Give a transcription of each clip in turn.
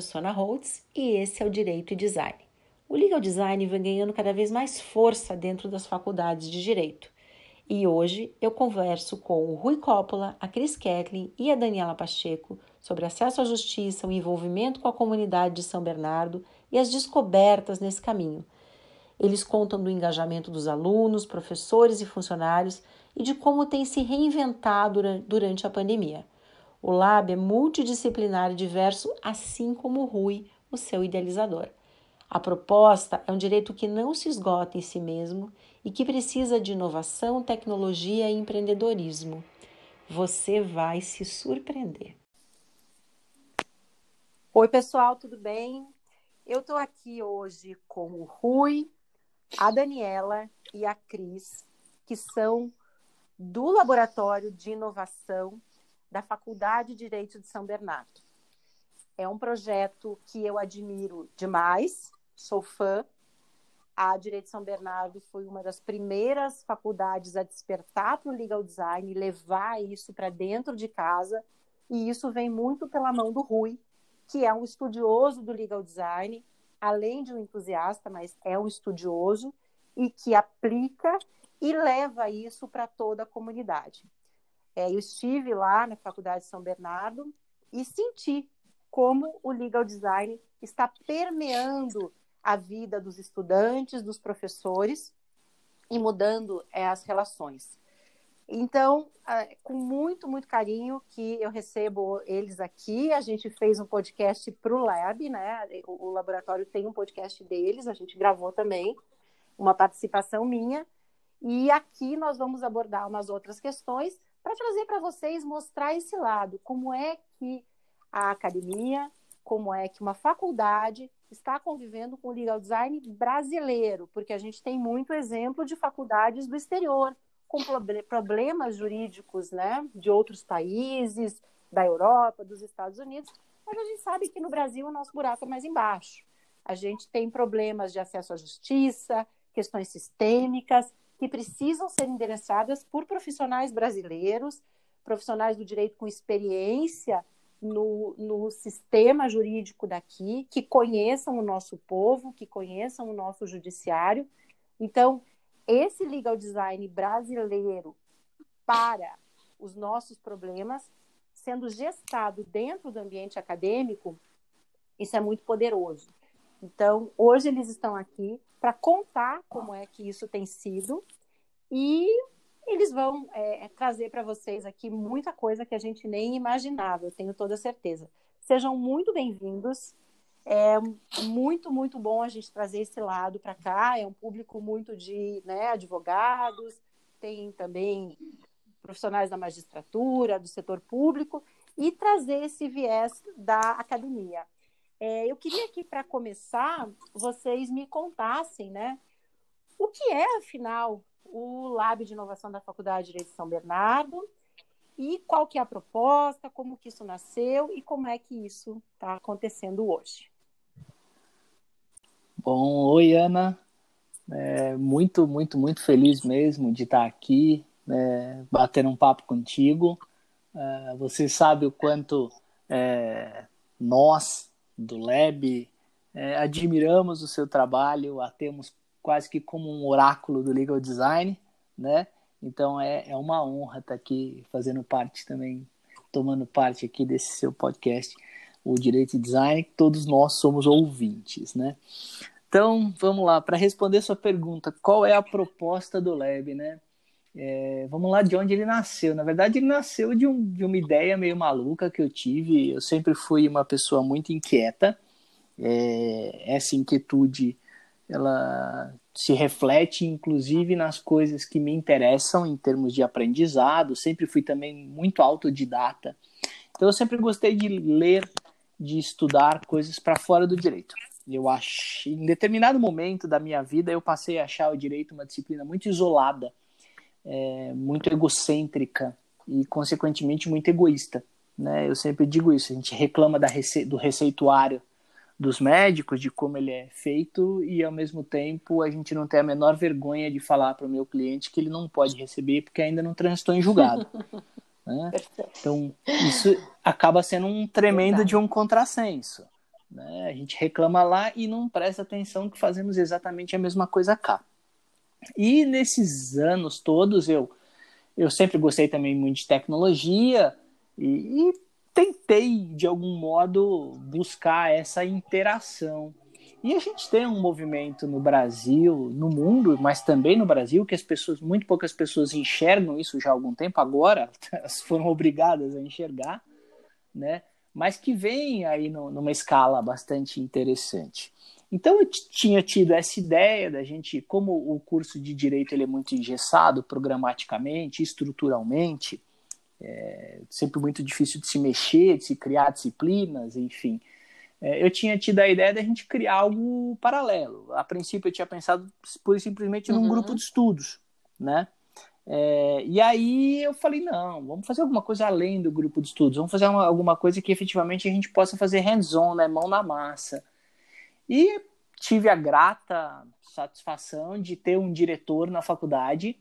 sou Ana Holtz e esse é o Direito e Design. O legal design vem ganhando cada vez mais força dentro das faculdades de direito. E hoje eu converso com o Rui Coppola, a Cris Ketlin e a Daniela Pacheco sobre acesso à justiça, o envolvimento com a comunidade de São Bernardo e as descobertas nesse caminho. Eles contam do engajamento dos alunos, professores e funcionários e de como tem se reinventado durante a pandemia. O Lab é multidisciplinar e diverso, assim como o Rui, o seu idealizador. A proposta é um direito que não se esgota em si mesmo e que precisa de inovação, tecnologia e empreendedorismo. Você vai se surpreender. Oi, pessoal, tudo bem? Eu estou aqui hoje com o Rui, a Daniela e a Cris, que são do Laboratório de Inovação da Faculdade de Direito de São Bernardo. É um projeto que eu admiro demais, sou fã. A Direito de São Bernardo foi uma das primeiras faculdades a despertar para o legal design, levar isso para dentro de casa, e isso vem muito pela mão do Rui, que é um estudioso do legal design, além de um entusiasta, mas é um estudioso e que aplica e leva isso para toda a comunidade. É, eu estive lá na Faculdade de São Bernardo e senti como o legal design está permeando a vida dos estudantes, dos professores e mudando é, as relações. Então, é, com muito, muito carinho que eu recebo eles aqui. A gente fez um podcast para o Lab, né? O laboratório tem um podcast deles, a gente gravou também, uma participação minha. E aqui nós vamos abordar umas outras questões para trazer para vocês, mostrar esse lado, como é que a academia, como é que uma faculdade está convivendo com o legal design brasileiro, porque a gente tem muito exemplo de faculdades do exterior com problemas jurídicos, né, de outros países, da Europa, dos Estados Unidos, mas a gente sabe que no Brasil o nosso buraco é mais embaixo. A gente tem problemas de acesso à justiça, questões sistêmicas que precisam ser endereçadas por profissionais brasileiros, profissionais do direito com experiência no, no sistema jurídico daqui, que conheçam o nosso povo, que conheçam o nosso judiciário. Então, esse legal design brasileiro para os nossos problemas, sendo gestado dentro do ambiente acadêmico, isso é muito poderoso. Então, hoje eles estão aqui para contar como é que isso tem sido e eles vão é, é trazer para vocês aqui muita coisa que a gente nem imaginava, eu tenho toda certeza. Sejam muito bem-vindos. É muito, muito bom a gente trazer esse lado para cá. É um público muito de né, advogados, tem também profissionais da magistratura, do setor público, e trazer esse viés da academia. É, eu queria que, para começar, vocês me contassem né, o que é, afinal, o Lab de Inovação da Faculdade de Direito de São Bernardo e qual que é a proposta, como que isso nasceu e como é que isso está acontecendo hoje. Bom, oi Ana, é, muito, muito, muito feliz mesmo de estar aqui, é, batendo um papo contigo. É, você sabe o quanto é, nós do Lab é, admiramos o seu trabalho, a temos quase que como um oráculo do legal design, né? Então é, é uma honra estar aqui fazendo parte também, tomando parte aqui desse seu podcast, o Direito e Design, todos nós somos ouvintes, né? Então, vamos lá, para responder sua pergunta, qual é a proposta do Lab, né? É, vamos lá de onde ele nasceu. Na verdade, ele nasceu de, um, de uma ideia meio maluca que eu tive. Eu sempre fui uma pessoa muito inquieta. É, essa inquietude ela se reflete inclusive nas coisas que me interessam em termos de aprendizado. Sempre fui também muito autodidata. Então eu sempre gostei de ler, de estudar coisas para fora do direito. Eu acho, em determinado momento da minha vida, eu passei a achar o direito uma disciplina muito isolada, é, muito egocêntrica e, consequentemente, muito egoísta. Né? Eu sempre digo isso. A gente reclama da rece do receituário dos médicos, de como ele é feito, e ao mesmo tempo a gente não tem a menor vergonha de falar para o meu cliente que ele não pode receber porque ainda não transitou em julgado. né? Então, isso acaba sendo um tremendo Verdade. de um contrassenso. Né? A gente reclama lá e não presta atenção que fazemos exatamente a mesma coisa cá. E nesses anos todos eu eu sempre gostei também muito de tecnologia e, e tentei de algum modo buscar essa interação. E a gente tem um movimento no Brasil, no mundo, mas também no Brasil, que as pessoas, muito poucas pessoas enxergam isso já há algum tempo, agora elas foram obrigadas a enxergar, né? mas que vem aí no, numa escala bastante interessante. Então eu tinha tido essa ideia da gente, como o curso de direito ele é muito engessado programaticamente, estruturalmente, é sempre muito difícil de se mexer, de se criar disciplinas, enfim. É, eu tinha tido a ideia da gente criar algo paralelo. A princípio eu tinha pensado pura e simplesmente num uhum. grupo de estudos, né? É, e aí eu falei, não, vamos fazer alguma coisa além do grupo de estudos, vamos fazer uma, alguma coisa que efetivamente a gente possa fazer hands-on, né, mão na massa. E tive a grata satisfação de ter um diretor na faculdade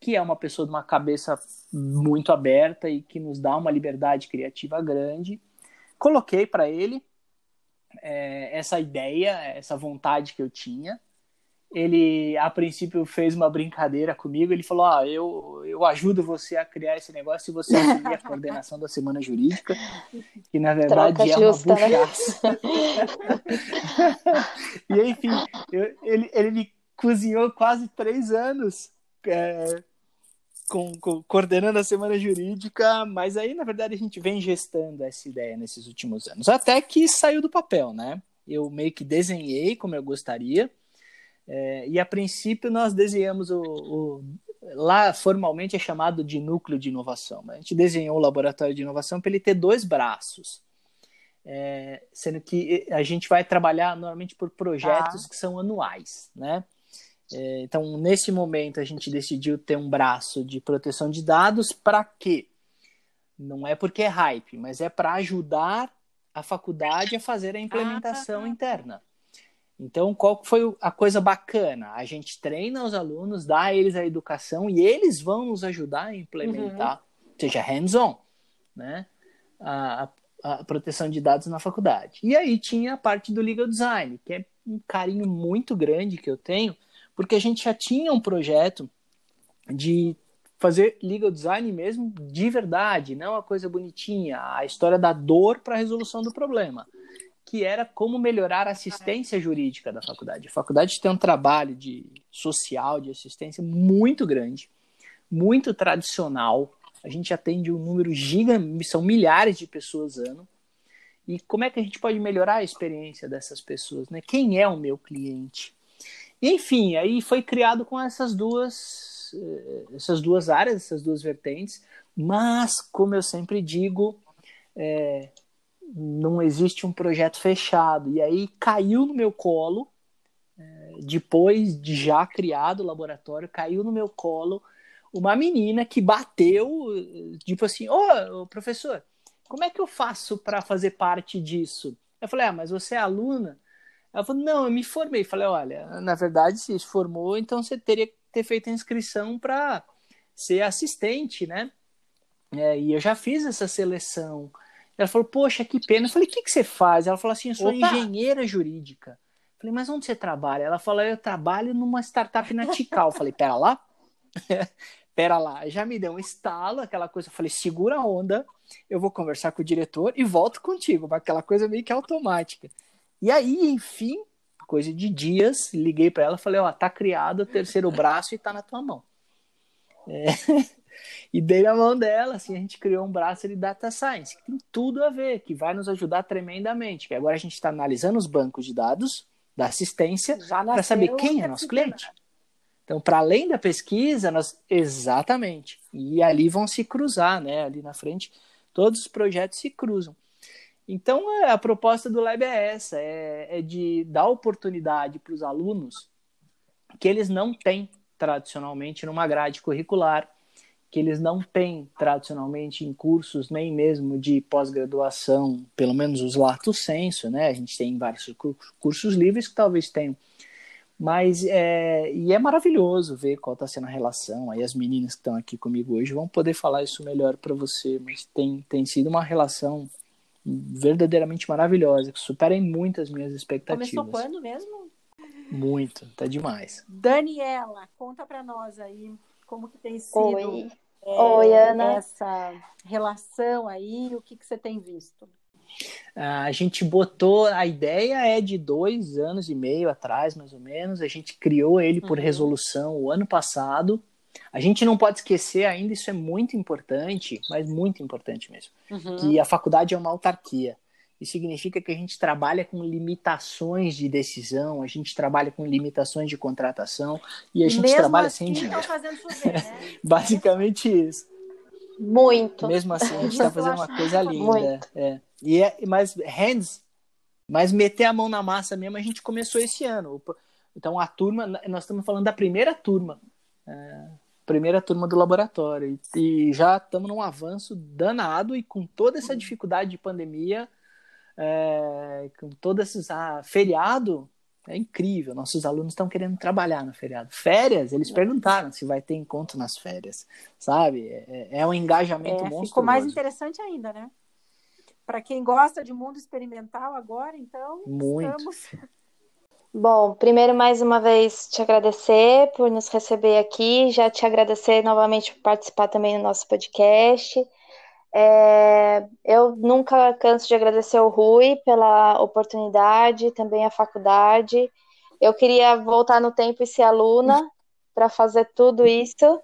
que é uma pessoa de uma cabeça muito aberta e que nos dá uma liberdade criativa grande. Coloquei para ele é, essa ideia, essa vontade que eu tinha ele a princípio fez uma brincadeira comigo. Ele falou: Ah, eu, eu ajudo você a criar esse negócio se você assumir a coordenação da semana jurídica, que na verdade Troca é justa, uma né? buchaça. e enfim, eu, ele, ele me cozinhou quase três anos. É, com, com, coordenando a semana jurídica, mas aí na verdade a gente vem gestando essa ideia nesses últimos anos, até que saiu do papel, né? Eu meio que desenhei como eu gostaria, é, e a princípio nós desenhamos o, o, lá formalmente é chamado de núcleo de inovação. A gente desenhou o laboratório de inovação para ele ter dois braços, é, sendo que a gente vai trabalhar normalmente por projetos ah. que são anuais, né? É, então nesse momento a gente decidiu ter um braço de proteção de dados para quê? Não é porque é hype, mas é para ajudar a faculdade a fazer a implementação ah. interna. Então, qual foi a coisa bacana? A gente treina os alunos, dá a eles a educação e eles vão nos ajudar a implementar, uhum. seja hands-on, né? A, a, proteção de dados na faculdade. E aí tinha a parte do legal design, que é um carinho muito grande que eu tenho, porque a gente já tinha um projeto de fazer legal design mesmo de verdade, não a coisa bonitinha, a história da dor para a resolução do problema que era como melhorar a assistência jurídica da faculdade. A faculdade tem um trabalho de social, de assistência muito grande, muito tradicional. A gente atende um número gigante, são milhares de pessoas ano. E como é que a gente pode melhorar a experiência dessas pessoas? Né? Quem é o meu cliente? Enfim, aí foi criado com essas duas, eh, essas duas áreas, essas duas vertentes. Mas, como eu sempre digo, é, não existe um projeto fechado. E aí caiu no meu colo, é, depois de já criado o laboratório, caiu no meu colo uma menina que bateu, tipo assim, ô professor, como é que eu faço para fazer parte disso? Eu falei, ah, mas você é aluna? Ela falou, não, eu me formei. Eu falei, olha, na verdade, se formou, então você teria que ter feito a inscrição para ser assistente, né? É, e eu já fiz essa seleção. Ela falou, poxa, que pena. Eu falei, o que, que você faz? Ela falou assim, eu sou Opa. engenheira jurídica. Eu falei, mas onde você trabalha? Ela falou, eu trabalho numa startup na Tikal. Eu falei, pera lá. pera lá. Já me deu um estalo, aquela coisa. Eu falei, segura a onda, eu vou conversar com o diretor e volto contigo. Aquela coisa meio que automática. E aí, enfim, coisa de dias, liguei para ela, falei, ó, tá criado o terceiro braço e tá na tua mão. É. E dei na mão dela, assim, a gente criou um braço de data science, que tem tudo a ver, que vai nos ajudar tremendamente. Que agora a gente está analisando os bancos de dados da assistência para saber quem é nosso cliente. Então, para além da pesquisa, nós exatamente. E ali vão se cruzar, né? Ali na frente, todos os projetos se cruzam. Então, é, a proposta do Lab é essa: é, é de dar oportunidade para os alunos que eles não têm tradicionalmente numa grade curricular que eles não têm tradicionalmente em cursos nem mesmo de pós-graduação, pelo menos os lato senso, né? A gente tem vários cursos livres que talvez tenham, mas é, e é maravilhoso ver qual está sendo a relação. Aí as meninas que estão aqui comigo hoje vão poder falar isso melhor para você, mas tem, tem sido uma relação verdadeiramente maravilhosa, que superem muitas minhas expectativas. Começou quando mesmo? Muito, tá demais. Daniela, conta para nós aí como que tem sido Oi. É, Oi, Ana. essa relação aí, o que, que você tem visto? A gente botou, a ideia é de dois anos e meio atrás, mais ou menos. A gente criou ele por uhum. resolução o ano passado. A gente não pode esquecer ainda, isso é muito importante, mas muito importante mesmo, uhum. que a faculdade é uma autarquia. Isso significa que a gente trabalha com limitações de decisão, a gente trabalha com limitações de contratação e a gente Mesmo trabalha assim, sem dinheiro. Chover, né? Basicamente isso. Muito. Mesmo assim, a gente está fazendo uma coisa linda. É. E é, mas hands, mas meter a mão na massa mesmo, a gente começou esse ano. Então a turma, nós estamos falando da primeira turma. É, primeira turma do laboratório. E, e já estamos num avanço danado e com toda essa dificuldade de pandemia, é, com todos esses ah, feriado, é incrível. Nossos alunos estão querendo trabalhar no feriado. Férias, eles perguntaram se vai ter encontro nas férias, sabe? É, é um engajamento é, monstruoso. Ficou mais interessante ainda, né? Para quem gosta de mundo experimental agora, então Muito. estamos. Bom, primeiro mais uma vez te agradecer por nos receber aqui, já te agradecer novamente por participar também no nosso podcast. É, eu nunca canso de agradecer ao Rui pela oportunidade, também a faculdade. Eu queria voltar no tempo e ser aluna para fazer tudo isso.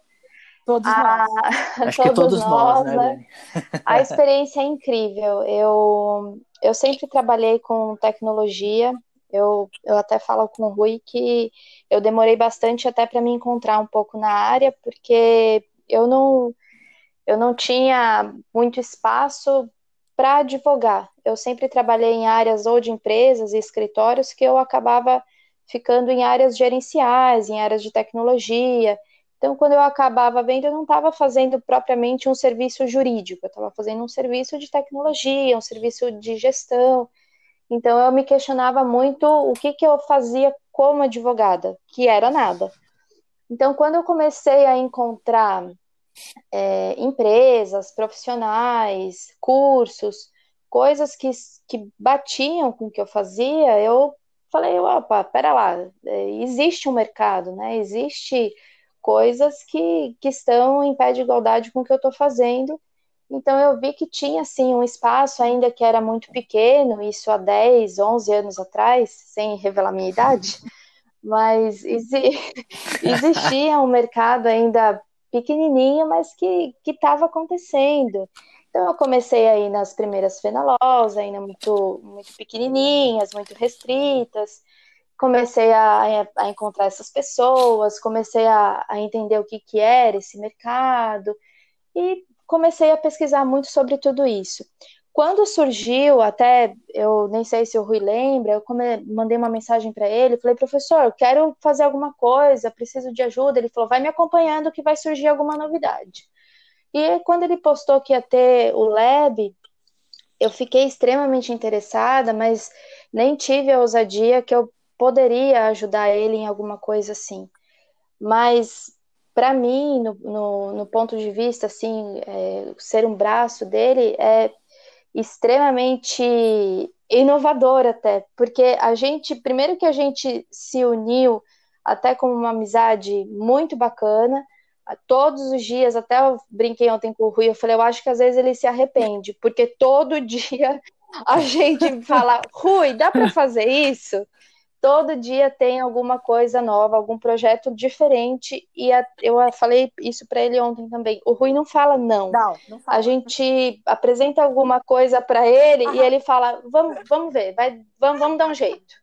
Todos ah, nós. Acho todos que todos nós, nós né? A experiência é incrível. Eu, eu sempre trabalhei com tecnologia. Eu, eu até falo com o Rui que eu demorei bastante até para me encontrar um pouco na área, porque eu não eu não tinha muito espaço para advogar. Eu sempre trabalhei em áreas ou de empresas e escritórios que eu acabava ficando em áreas gerenciais, em áreas de tecnologia. Então, quando eu acabava vendo, eu não estava fazendo propriamente um serviço jurídico, eu estava fazendo um serviço de tecnologia, um serviço de gestão. Então, eu me questionava muito o que, que eu fazia como advogada, que era nada. Então, quando eu comecei a encontrar é, empresas, profissionais, cursos, coisas que, que batiam com o que eu fazia, eu falei, opa, pera lá, é, existe um mercado, né? Existe coisas que, que estão em pé de igualdade com o que eu estou fazendo. Então eu vi que tinha assim um espaço ainda que era muito pequeno, isso há 10, 11 anos atrás, sem revelar minha idade, mas existia um mercado ainda pequenininho, mas que estava acontecendo. Então eu comecei aí nas primeiras fenalós, ainda muito, muito pequenininhas, muito restritas. Comecei a, a encontrar essas pessoas, comecei a, a entender o que, que era esse mercado e comecei a pesquisar muito sobre tudo isso. Quando surgiu, até eu nem sei se o Rui lembra, eu come, mandei uma mensagem para ele, falei, professor, quero fazer alguma coisa, preciso de ajuda. Ele falou, vai me acompanhando que vai surgir alguma novidade. E quando ele postou que ia ter o Lab, eu fiquei extremamente interessada, mas nem tive a ousadia que eu poderia ajudar ele em alguma coisa assim. Mas para mim, no, no, no, ponto de vista assim, é, ser um braço dele é extremamente inovador até, porque a gente, primeiro que a gente se uniu até com uma amizade muito bacana, todos os dias, até eu brinquei ontem com o Rui, eu falei, eu acho que às vezes ele se arrepende, porque todo dia a gente fala, Rui, dá para fazer isso? Todo dia tem alguma coisa nova, algum projeto diferente. E a, eu falei isso para ele ontem também. O Rui não fala não. Não, não fala. A gente apresenta alguma coisa para ele e ele fala: vamos, vamos ver, vai, vamos, vamos dar um jeito.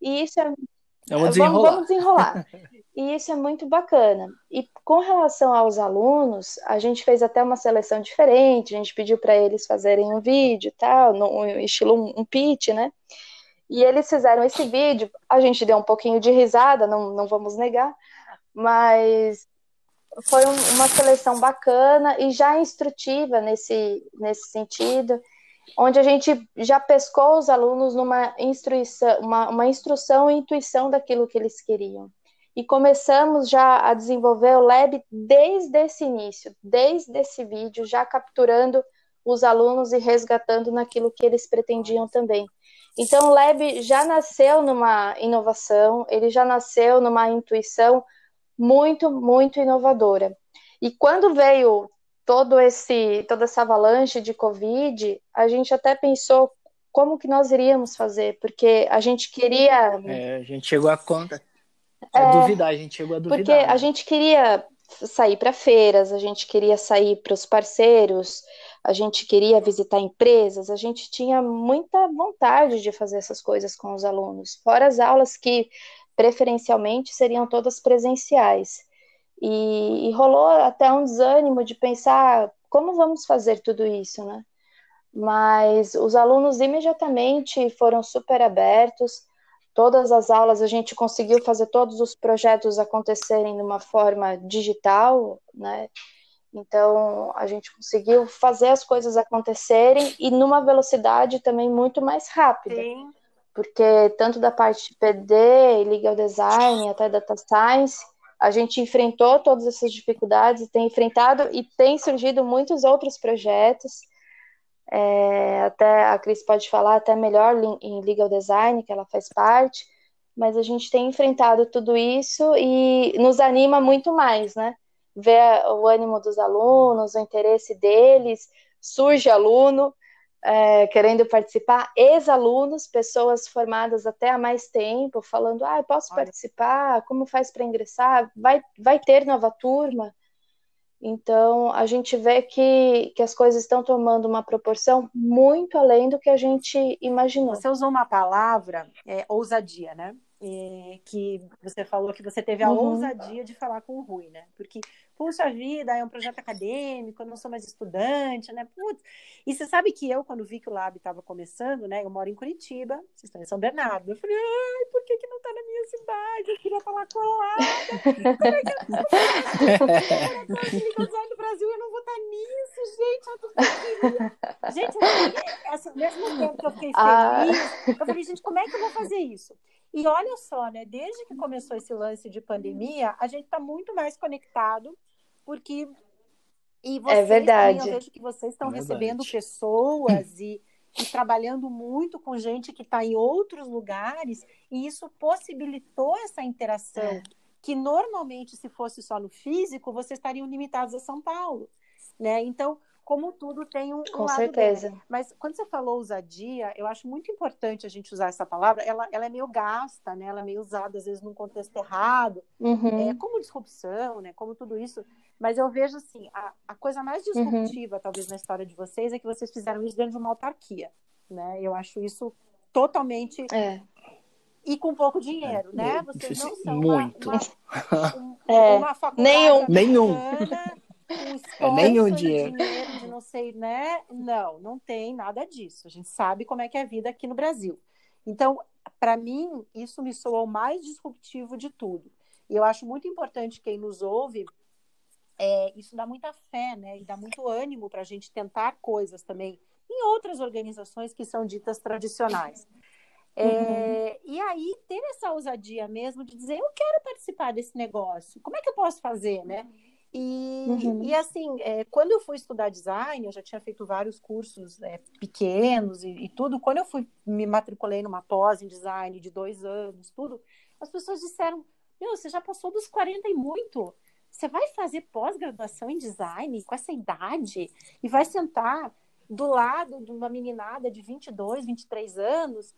E isso é. Vamos desenrolar. Vamos, vamos desenrolar. e isso é muito bacana. E com relação aos alunos, a gente fez até uma seleção diferente. A gente pediu para eles fazerem um vídeo e tal, no estilo um, um pitch, né? E eles fizeram esse vídeo, a gente deu um pouquinho de risada, não, não vamos negar, mas foi um, uma seleção bacana e já instrutiva nesse, nesse sentido, onde a gente já pescou os alunos numa instrução, uma, uma instrução e intuição daquilo que eles queriam. E começamos já a desenvolver o Lab desde esse início, desde esse vídeo, já capturando os alunos e resgatando naquilo que eles pretendiam também. Então, o Lab já nasceu numa inovação, ele já nasceu numa intuição muito, muito inovadora. E quando veio todo esse, toda essa avalanche de Covid, a gente até pensou como que nós iríamos fazer, porque a gente queria. É, a gente chegou a conta. A é, duvidar, a gente chegou a duvidar. Porque a gente queria sair para feiras, a gente queria sair para os parceiros, a gente queria visitar empresas, a gente tinha muita vontade de fazer essas coisas com os alunos, fora as aulas que preferencialmente seriam todas presenciais. E, e rolou até um desânimo de pensar como vamos fazer tudo isso, né? Mas os alunos imediatamente foram super abertos, todas as aulas a gente conseguiu fazer todos os projetos acontecerem de uma forma digital, né? Então a gente conseguiu fazer as coisas acontecerem e numa velocidade também muito mais rápida. Sim. Porque tanto da parte de PD, legal design, até data science, a gente enfrentou todas essas dificuldades, tem enfrentado e tem surgido muitos outros projetos. É, até a Cris pode falar até melhor em legal design, que ela faz parte, mas a gente tem enfrentado tudo isso e nos anima muito mais, né? Ver o ânimo dos alunos, o interesse deles, surge aluno, é, querendo participar, ex-alunos, pessoas formadas até há mais tempo, falando, ah, posso Olha. participar, como faz para ingressar, vai, vai ter nova turma. Então, a gente vê que, que as coisas estão tomando uma proporção muito além do que a gente imaginou. Você usou uma palavra, é, ousadia, né? É, que você falou que você teve a uhum. ousadia de falar com o Rui, né? Porque puxa vida, é um projeto acadêmico, eu não sou mais estudante, né? Putz. E você sabe que eu, quando vi que o Lab estava começando, né? Eu moro em Curitiba, vocês estão em São Bernardo. Eu falei, ai, por que, que não está na minha cidade? Eu queria estar lá colada. Como é que eu tô do Brasil, eu não vou estar nisso, gente. Eu tô gente, eu, assim, mesmo tempo que eu fiquei ah. feliz, ah. eu falei, gente, como é que eu vou fazer isso? E olha só, né? Desde que começou esse lance de pandemia, a gente está muito mais conectado, porque e é vocês, é verdade. Também, eu vejo que vocês estão é recebendo pessoas e, e, trabalhando muito com gente que está em outros lugares, e isso possibilitou essa interação. É. Que normalmente, se fosse só no físico, vocês estariam limitados a São Paulo. Né? Então, como tudo tem um, um Com lado certeza. Dele. Mas quando você falou ousadia, eu acho muito importante a gente usar essa palavra. Ela, ela é meio gasta, né? Ela é meio usada às vezes num contexto errado, uhum. é, como disrupção, né? Como tudo isso. Mas eu vejo assim, a, a coisa mais uhum. disruptiva, uhum. talvez, na história de vocês é que vocês fizeram isso dentro de uma autarquia, né? Eu acho isso totalmente é. e com pouco dinheiro, é, né? Vocês não são muito. Uma, uma, um, é. uma faculdade nenhum, nenhum um é nenhum dinheiro. dinheiro não sei, né? Não, não tem nada disso. A gente sabe como é que é a vida aqui no Brasil. Então, para mim, isso me soou o mais disruptivo de tudo. E eu acho muito importante quem nos ouve, é, isso dá muita fé, né? E dá muito ânimo para a gente tentar coisas também em outras organizações que são ditas tradicionais. É, uhum. E aí, ter essa ousadia mesmo de dizer, eu quero participar desse negócio, como é que eu posso fazer, né? E, uhum. e assim, é, quando eu fui estudar design, eu já tinha feito vários cursos é, pequenos e, e, tudo. Quando eu fui me matriculei numa pós em design de dois anos, tudo, as pessoas disseram: Meu, você já passou dos 40 e muito. Você vai fazer pós-graduação em design com essa idade e vai sentar do lado de uma meninada de 22, 23 anos?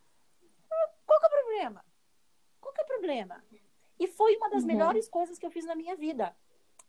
Qual que é o problema? Qual que é o problema? E foi uma das uhum. melhores coisas que eu fiz na minha vida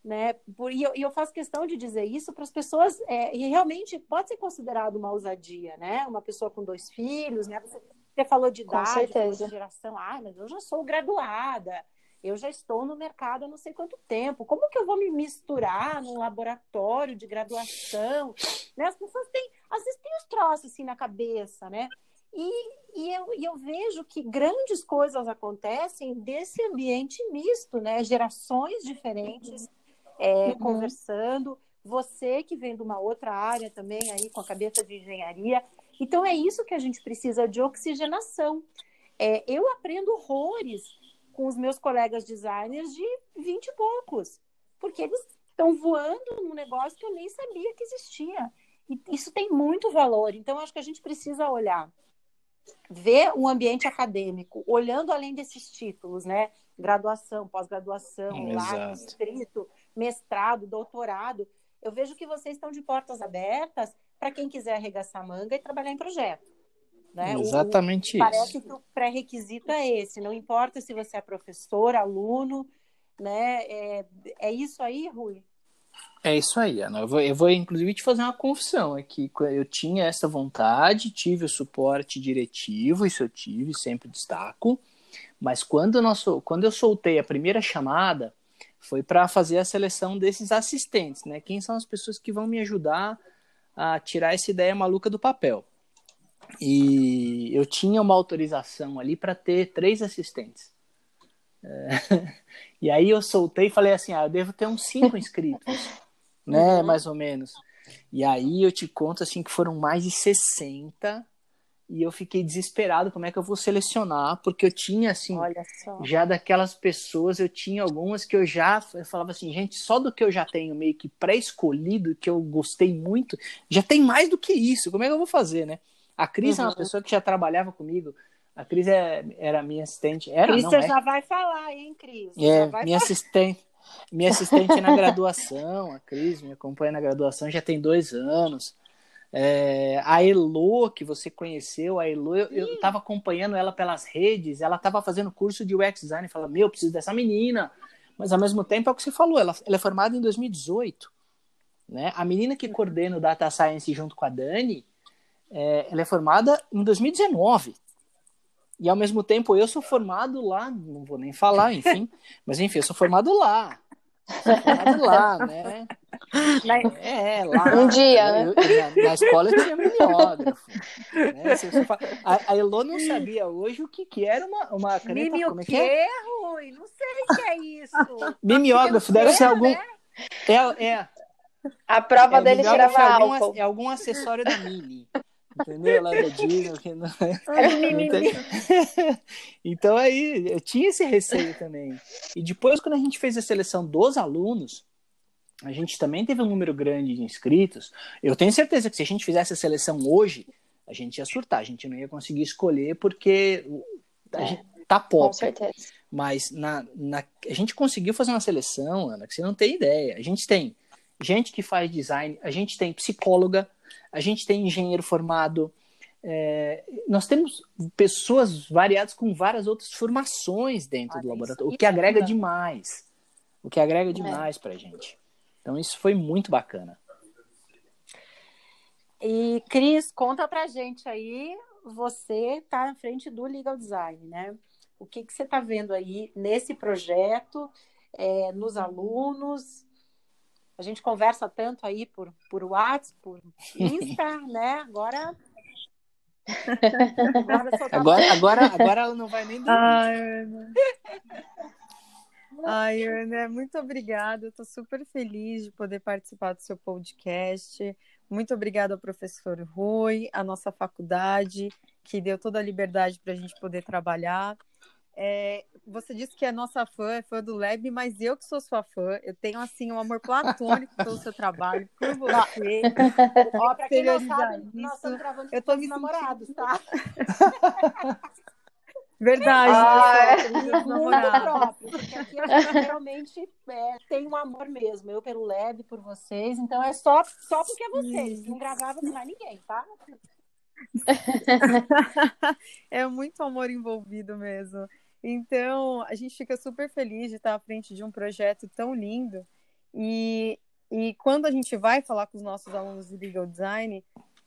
né? E eu, e eu faço questão de dizer isso para as pessoas, é, e realmente pode ser considerado uma ousadia, né? Uma pessoa com dois filhos, né? Você, você falou de idade, de geração, ah, mas eu já sou graduada, eu já estou no mercado há não sei quanto tempo, como que eu vou me misturar num laboratório de graduação? Né? As pessoas têm, às vezes tem os troços assim na cabeça, né? E, e, eu, e eu vejo que grandes coisas acontecem desse ambiente misto, né? Gerações diferentes, é, uhum. conversando. Você que vem de uma outra área também, aí com a cabeça de engenharia. Então, é isso que a gente precisa de oxigenação. É, eu aprendo horrores com os meus colegas designers de 20 e poucos, porque eles estão voando num negócio que eu nem sabia que existia. E isso tem muito valor. Então, acho que a gente precisa olhar, ver o ambiente acadêmico, olhando além desses títulos, né? Graduação, pós-graduação, lá escrito, mestrado, doutorado. Eu vejo que vocês estão de portas abertas para quem quiser arregaçar manga e trabalhar em projeto. Né? Exatamente o, isso. Parece que o pré-requisito é esse. Não importa se você é professor, aluno, né? É, é isso aí, Rui? É isso aí, Ana. Eu vou, eu vou, inclusive, te fazer uma confissão aqui. Eu tinha essa vontade, tive o suporte diretivo, isso eu tive, sempre destaco. Mas quando, nosso, quando eu soltei a primeira chamada, foi para fazer a seleção desses assistentes, né? Quem são as pessoas que vão me ajudar a tirar essa ideia maluca do papel. E eu tinha uma autorização ali para ter três assistentes. É... E aí eu soltei e falei assim: ah, eu devo ter uns cinco inscritos, né? Uhum. Mais ou menos. E aí eu te conto assim que foram mais de 60 e eu fiquei desesperado como é que eu vou selecionar, porque eu tinha assim, já daquelas pessoas, eu tinha algumas que eu já eu falava assim, gente, só do que eu já tenho meio que pré-escolhido, que eu gostei muito, já tem mais do que isso. Como é que eu vou fazer, né? A Cris uhum. é uma uhum. pessoa que já trabalhava comigo. A Cris é, era minha assistente. Era, Cris, não, você é. já vai falar, hein, Cris? É, minha falar. assistente. Minha assistente na graduação, a Cris me acompanha na graduação já tem dois anos. É, a Elo, que você conheceu, a Elo, eu, estava acompanhando ela pelas redes, ela estava fazendo curso de UX design e falava, meu, preciso dessa menina. Mas ao mesmo tempo é o que você falou, ela, ela é formada em 2018. Né? A menina que coordena o Data Science junto com a Dani, é, ela é formada em 2019. E ao mesmo tempo eu sou formado lá, não vou nem falar, enfim, mas enfim, eu sou formado lá. Lá, né? É, lá. Um dia, né? Eu, na, na, escola eu tinha mimeógrafo. Né? A, a Elô não sabia hoje o que, que era uma, uma caneta. Mimi como é que é? Rui? Não sei o que é isso. Mimeógrafo deve ser algum. Né? É, é. A prova é, dele tirava é algum, álcool. É algum acessório da Mini. Entendeu? Lá da Disney. Que não... então, então aí, eu tinha esse receio também. E depois, quando a gente fez a seleção dos alunos, a gente também teve um número grande de inscritos. Eu tenho certeza que se a gente fizesse a seleção hoje, a gente ia surtar, a gente não ia conseguir escolher porque a gente tá pouco. Com certeza. Mas na, na, a gente conseguiu fazer uma seleção, Ana, que você não tem ideia. A gente tem gente que faz design, a gente tem psicóloga, a gente tem engenheiro formado, é, nós temos pessoas variadas com várias outras formações dentro ah, do laboratório, o que agrega demais. O que agrega é. demais para a gente. Então, isso foi muito bacana. E, Cris, conta pra gente aí, você está na frente do Legal Design, né? O que, que você está vendo aí nesse projeto, é, nos alunos, a gente conversa tanto aí por, por WhatsApp, por Insta, né? Agora. Agora, agora, agora ela não vai nem dormir. Ai, Ana. Ai, Ana, muito obrigada. Estou super feliz de poder participar do seu podcast. Muito obrigada ao professor Rui, à nossa faculdade, que deu toda a liberdade para a gente poder trabalhar. É, você disse que é nossa fã, é fã do Leb, mas eu que sou sua fã, eu tenho assim um amor platônico pelo seu trabalho, por você. Ó, pra quem não sabe, nós estamos gravando eu tô me namorados, tá? Verdade, ah, é. namorados. porque aqui a gente realmente é, tem um amor mesmo, eu pelo Leb, por vocês, então é só, só porque é vocês, não gravava com mais ninguém, tá? é muito amor envolvido mesmo. Então, a gente fica super feliz de estar à frente de um projeto tão lindo. E, e quando a gente vai falar com os nossos alunos de legal design,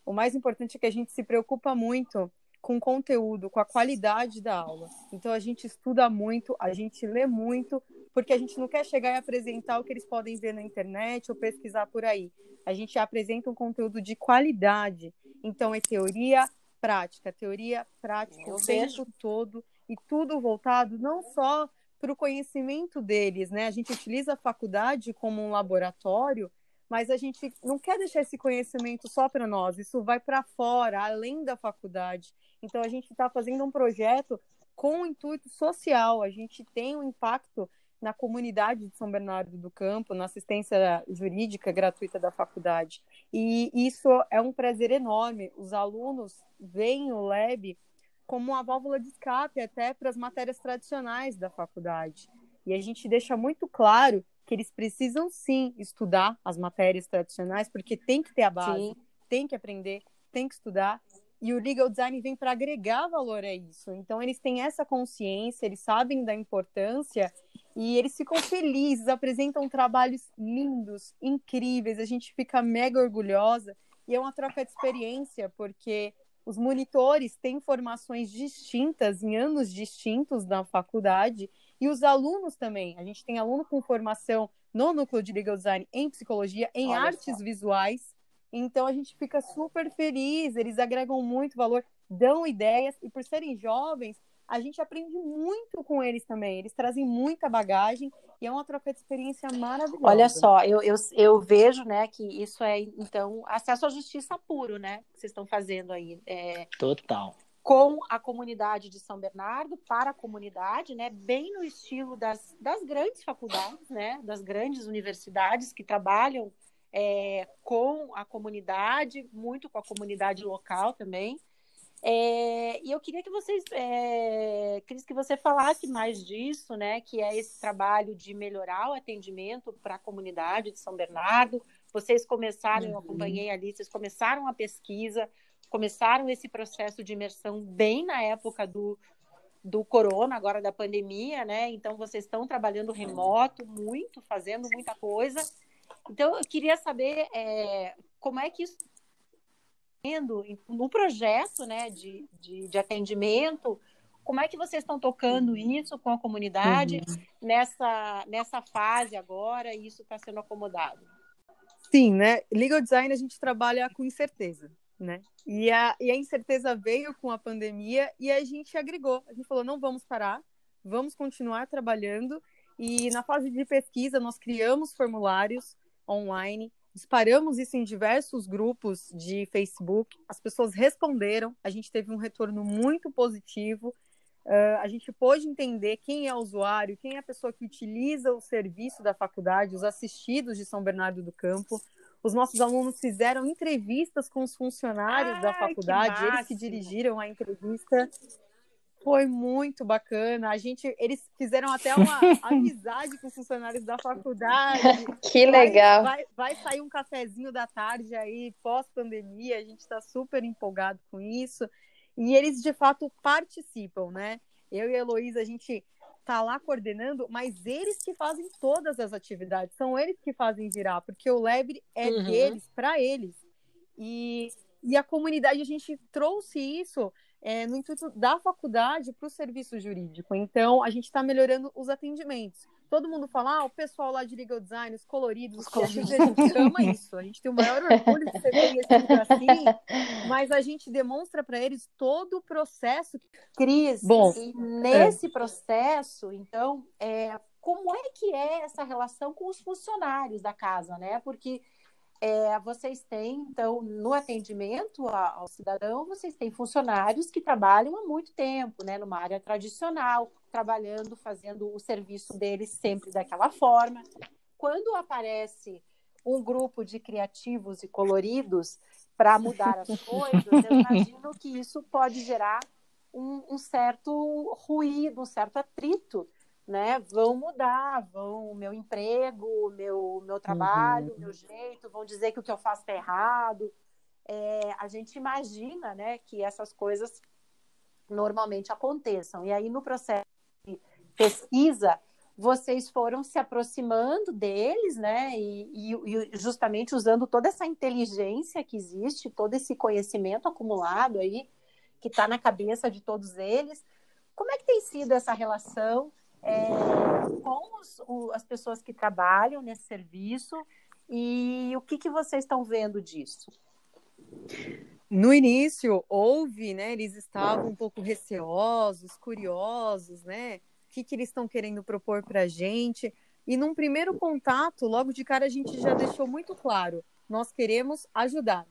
o mais importante é que a gente se preocupa muito com o conteúdo, com a qualidade da aula. Então, a gente estuda muito, a gente lê muito, porque a gente não quer chegar e apresentar o que eles podem ver na internet ou pesquisar por aí. A gente apresenta um conteúdo de qualidade. Então, é teoria, prática, teoria, prática, Eu o tempo todo e tudo voltado não só para o conhecimento deles, né? A gente utiliza a faculdade como um laboratório, mas a gente não quer deixar esse conhecimento só para nós, isso vai para fora, além da faculdade. Então a gente está fazendo um projeto com um intuito social, a gente tem um impacto na comunidade de São Bernardo do Campo, na assistência jurídica gratuita da faculdade. E isso é um prazer enorme. Os alunos veem o Lab como uma válvula de escape até para as matérias tradicionais da faculdade. E a gente deixa muito claro que eles precisam sim estudar as matérias tradicionais, porque tem que ter a base, sim. tem que aprender, tem que estudar. E o legal design vem para agregar valor a isso. Então eles têm essa consciência, eles sabem da importância e eles ficam felizes, apresentam trabalhos lindos, incríveis. A gente fica mega orgulhosa e é uma troca de experiência, porque os monitores têm formações distintas em anos distintos na faculdade e os alunos também. A gente tem aluno com formação no núcleo de legal design em psicologia, em Olha artes só. visuais. Então a gente fica super feliz, eles agregam muito valor, dão ideias e por serem jovens, a gente aprende muito com eles também. Eles trazem muita bagagem e é uma troca de experiência maravilhosa. Olha só, eu, eu, eu vejo, né, que isso é, então, acesso à justiça puro, né, que vocês estão fazendo aí. É, Total. Com a comunidade de São Bernardo, para a comunidade, né, bem no estilo das, das grandes faculdades, né, das grandes universidades que trabalham é, com a comunidade, muito com a comunidade local também. É, e eu queria que vocês, é, Cris, que você falasse mais disso, né? Que é esse trabalho de melhorar o atendimento para a comunidade de São Bernardo. Vocês começaram, uhum. eu acompanhei ali, vocês começaram a pesquisa, começaram esse processo de imersão bem na época do, do corona, agora da pandemia, né? Então vocês estão trabalhando remoto, muito, fazendo muita coisa. Então eu queria saber é, como é que isso no projeto né, de, de, de, atendimento, como é que vocês estão tocando isso com a comunidade uhum. nessa, nessa fase agora e isso está sendo acomodado? Sim, né? Legal design a gente trabalha com incerteza, né? E a, e a incerteza veio com a pandemia e a gente agregou. A gente falou, não vamos parar, vamos continuar trabalhando. E na fase de pesquisa, nós criamos formulários online Disparamos isso em diversos grupos de Facebook, as pessoas responderam, a gente teve um retorno muito positivo. Uh, a gente pôde entender quem é o usuário, quem é a pessoa que utiliza o serviço da faculdade, os assistidos de São Bernardo do Campo. Os nossos alunos fizeram entrevistas com os funcionários Ai, da faculdade, que eles que dirigiram a entrevista foi muito bacana. A gente, eles fizeram até uma amizade com os funcionários da faculdade. Que legal. Vai, vai, vai sair um cafezinho da tarde aí, pós-pandemia. A gente está super empolgado com isso. E eles, de fato, participam, né? Eu e a Heloísa, a gente tá lá coordenando, mas eles que fazem todas as atividades. São eles que fazem virar, porque o Lebre é uhum. deles, para eles. E, e a comunidade, a gente trouxe isso é, no intuito da faculdade para o serviço jurídico. Então, a gente está melhorando os atendimentos. Todo mundo fala, ah, o pessoal lá de legal design, os coloridos, os coloridos. a gente ama isso. A gente tem o maior orgulho de ser conhecido assim, mas a gente demonstra para eles todo o processo. Cris, Bom, e nesse é. processo, então, é, como é que é essa relação com os funcionários da casa, né? Porque é, vocês têm, então, no atendimento ao cidadão, vocês têm funcionários que trabalham há muito tempo, né, numa área tradicional, trabalhando, fazendo o serviço deles sempre daquela forma. Quando aparece um grupo de criativos e coloridos para mudar as coisas, eu imagino que isso pode gerar um, um certo ruído, um certo atrito né, vão mudar, vão o meu emprego, meu meu trabalho, uhum. meu jeito, vão dizer que o que eu faço está errado. É, a gente imagina, né, que essas coisas normalmente aconteçam. E aí no processo de pesquisa vocês foram se aproximando deles, né, e, e, justamente usando toda essa inteligência que existe, todo esse conhecimento acumulado aí que está na cabeça de todos eles. Como é que tem sido essa relação? É, com os, o, as pessoas que trabalham nesse serviço e o que, que vocês estão vendo disso? No início, houve, né? Eles estavam um pouco receosos, curiosos, né? O que, que eles estão querendo propor para a gente? E num primeiro contato, logo de cara, a gente já deixou muito claro: nós queremos ajudar.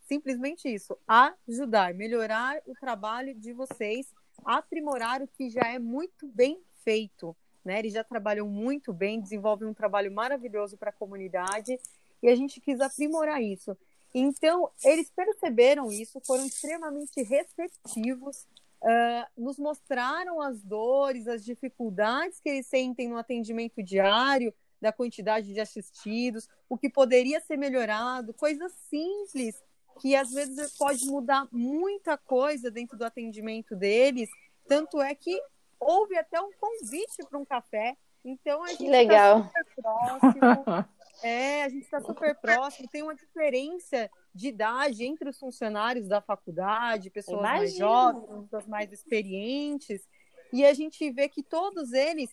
Simplesmente isso, ajudar, melhorar o trabalho de vocês, aprimorar o que já é muito bem feito. né? Eles já trabalham muito bem, desenvolvem um trabalho maravilhoso para a comunidade e a gente quis aprimorar isso. Então, eles perceberam isso, foram extremamente receptivos, uh, nos mostraram as dores, as dificuldades que eles sentem no atendimento diário, da quantidade de assistidos, o que poderia ser melhorado, coisas simples que às vezes pode mudar muita coisa dentro do atendimento deles. Tanto é que houve até um convite para um café. Então a gente está super próximo. é, a gente está super próximo. Tem uma diferença de idade entre os funcionários da faculdade, pessoas Imagina. mais jovens, pessoas mais experientes. E a gente vê que todos eles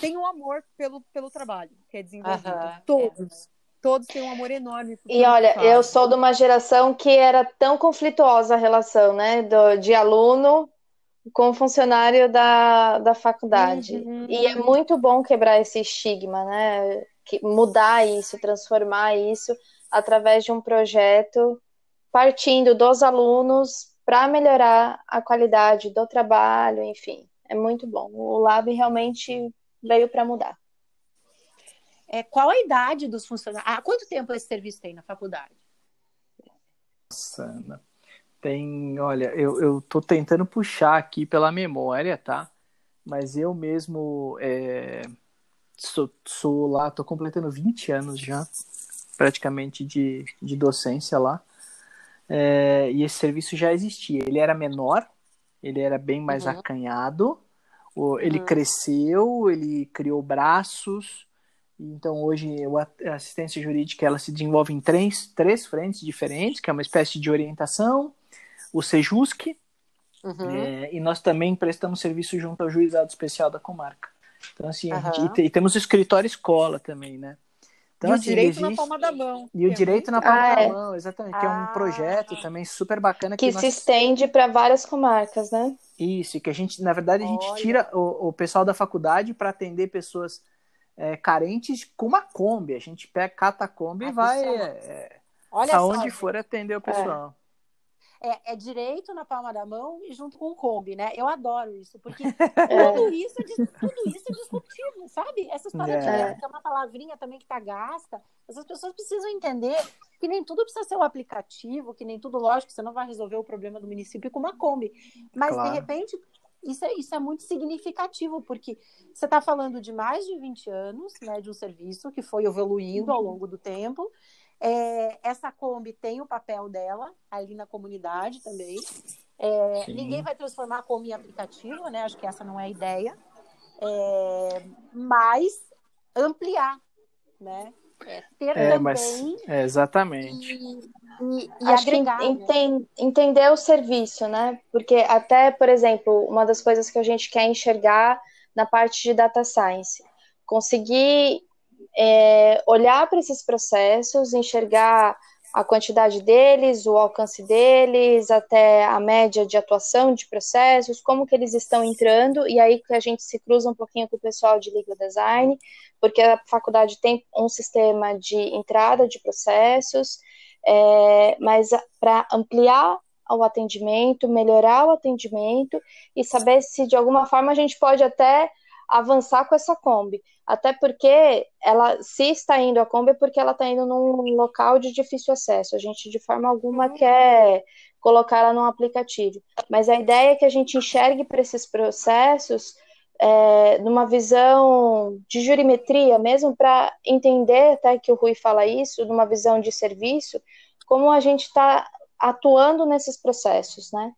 têm um amor pelo, pelo trabalho que é desenvolvido. Uhum. Todos todos têm um amor enorme. E olha, eu sou de uma geração que era tão conflituosa a relação, né, do, de aluno com funcionário da, da faculdade. Uhum. E é muito bom quebrar esse estigma, né, que, mudar isso, transformar isso através de um projeto partindo dos alunos para melhorar a qualidade do trabalho, enfim, é muito bom. O Lab realmente veio para mudar. É, qual a idade dos funcionários? Há quanto tempo esse serviço tem na faculdade? Nossa. Tem, olha, eu, eu tô tentando puxar aqui pela memória, tá? Mas eu mesmo é, sou, sou lá, tô completando 20 anos já, praticamente, de, de docência lá. É, e esse serviço já existia. Ele era menor, ele era bem mais uhum. acanhado, ele uhum. cresceu, ele criou braços, então, hoje, a assistência jurídica ela se desenvolve em três, três frentes diferentes, que é uma espécie de orientação, o SEJUSC, uhum. é, e nós também prestamos serviço junto ao Juizado Especial da Comarca. Então, assim, uhum. e, e, temos o escritório escola também, né? Então, e assim, o direito existe... na palma da mão. E o é direito muito... na palma ah, da é. mão, exatamente. Ah, que é um projeto ah. também super bacana. Que, que nós... se estende para várias comarcas, né? Isso, que a gente, na verdade, a gente Olha. tira o, o pessoal da faculdade para atender pessoas é, carentes com uma Kombi. A gente pega, cata a Kombi ah, e vai é, é, Olha aonde for atender o pessoal. É, é, direito na palma da mão e junto com o Kombi, né? Eu adoro isso, porque tudo, isso é, tudo isso é discutível, sabe? Essa história é. de é uma palavrinha também que tá gasta, essas pessoas precisam entender que nem tudo precisa ser o um aplicativo, que nem tudo, lógico, você não vai resolver o problema do município com uma Kombi. Mas, claro. de repente, isso é, isso é muito significativo, porque você está falando de mais de 20 anos né, de um serviço que foi evoluindo ao longo do tempo. É, essa Kombi tem o papel dela ali na comunidade também. É, ninguém vai transformar a Kombi em aplicativo, né? Acho que essa não é a ideia. É, mas ampliar, né? É, ter é, também. Mas, é, exatamente. E, e, e Acho agregar, que né? entender o serviço, né? Porque até, por exemplo, uma das coisas que a gente quer enxergar na parte de data science, conseguir é, olhar para esses processos, enxergar a quantidade deles, o alcance deles, até a média de atuação de processos, como que eles estão entrando, e aí que a gente se cruza um pouquinho com o pessoal de legal design, porque a faculdade tem um sistema de entrada de processos, é, mas para ampliar o atendimento, melhorar o atendimento e saber se de alguma forma a gente pode até avançar com essa Kombi. Até porque ela, se está indo a Kombi, é porque ela está indo num local de difícil acesso. A gente, de forma alguma, uhum. quer colocar ela num aplicativo. Mas a ideia é que a gente enxergue para esses processos é, numa visão de jurimetria, mesmo para entender até que o Rui fala isso, numa visão de serviço, como a gente está atuando nesses processos, né?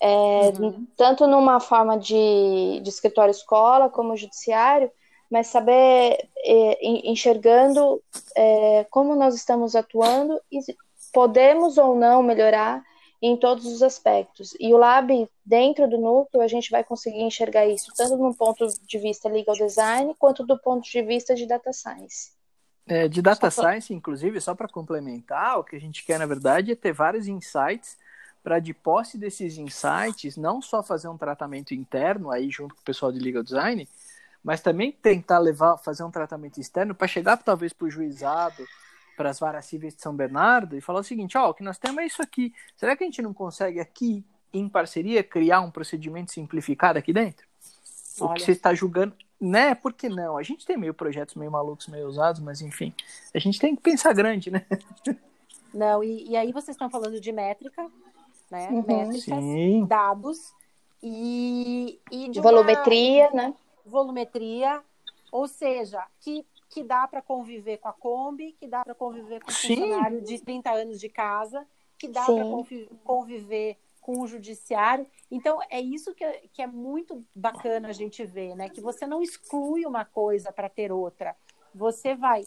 É, uhum. Tanto numa forma de, de escritório-escola como judiciário, mas saber é, enxergando é, como nós estamos atuando e podemos ou não melhorar em todos os aspectos. E o Lab, dentro do núcleo, a gente vai conseguir enxergar isso, tanto do ponto de vista legal design, quanto do ponto de vista de data science. É, de data science, inclusive, só para complementar, o que a gente quer, na verdade, é ter vários insights para, de posse desses insights, não só fazer um tratamento interno aí junto com o pessoal de legal design, mas também tentar levar, fazer um tratamento externo para chegar talvez para o juizado, para as varas cíveis de São Bernardo e falar o seguinte: ó, oh, o que nós temos é isso aqui. Será que a gente não consegue aqui, em parceria, criar um procedimento simplificado aqui dentro? Olha. O que você está julgando né? Por que não? A gente tem meio projetos meio malucos, meio ousados, mas enfim, a gente tem que pensar grande, né? Não, e, e aí vocês estão falando de métrica, né? Uhum. Métricas, Sim. dados e, e de volumetria, uma... né? Volumetria, ou seja, que, que dá para conviver com a Kombi, que dá para conviver com o funcionário de 30 anos de casa, que dá para conviver com o judiciário. Então, é isso que é, que é muito bacana a gente ver, né? Que você não exclui uma coisa para ter outra. Você vai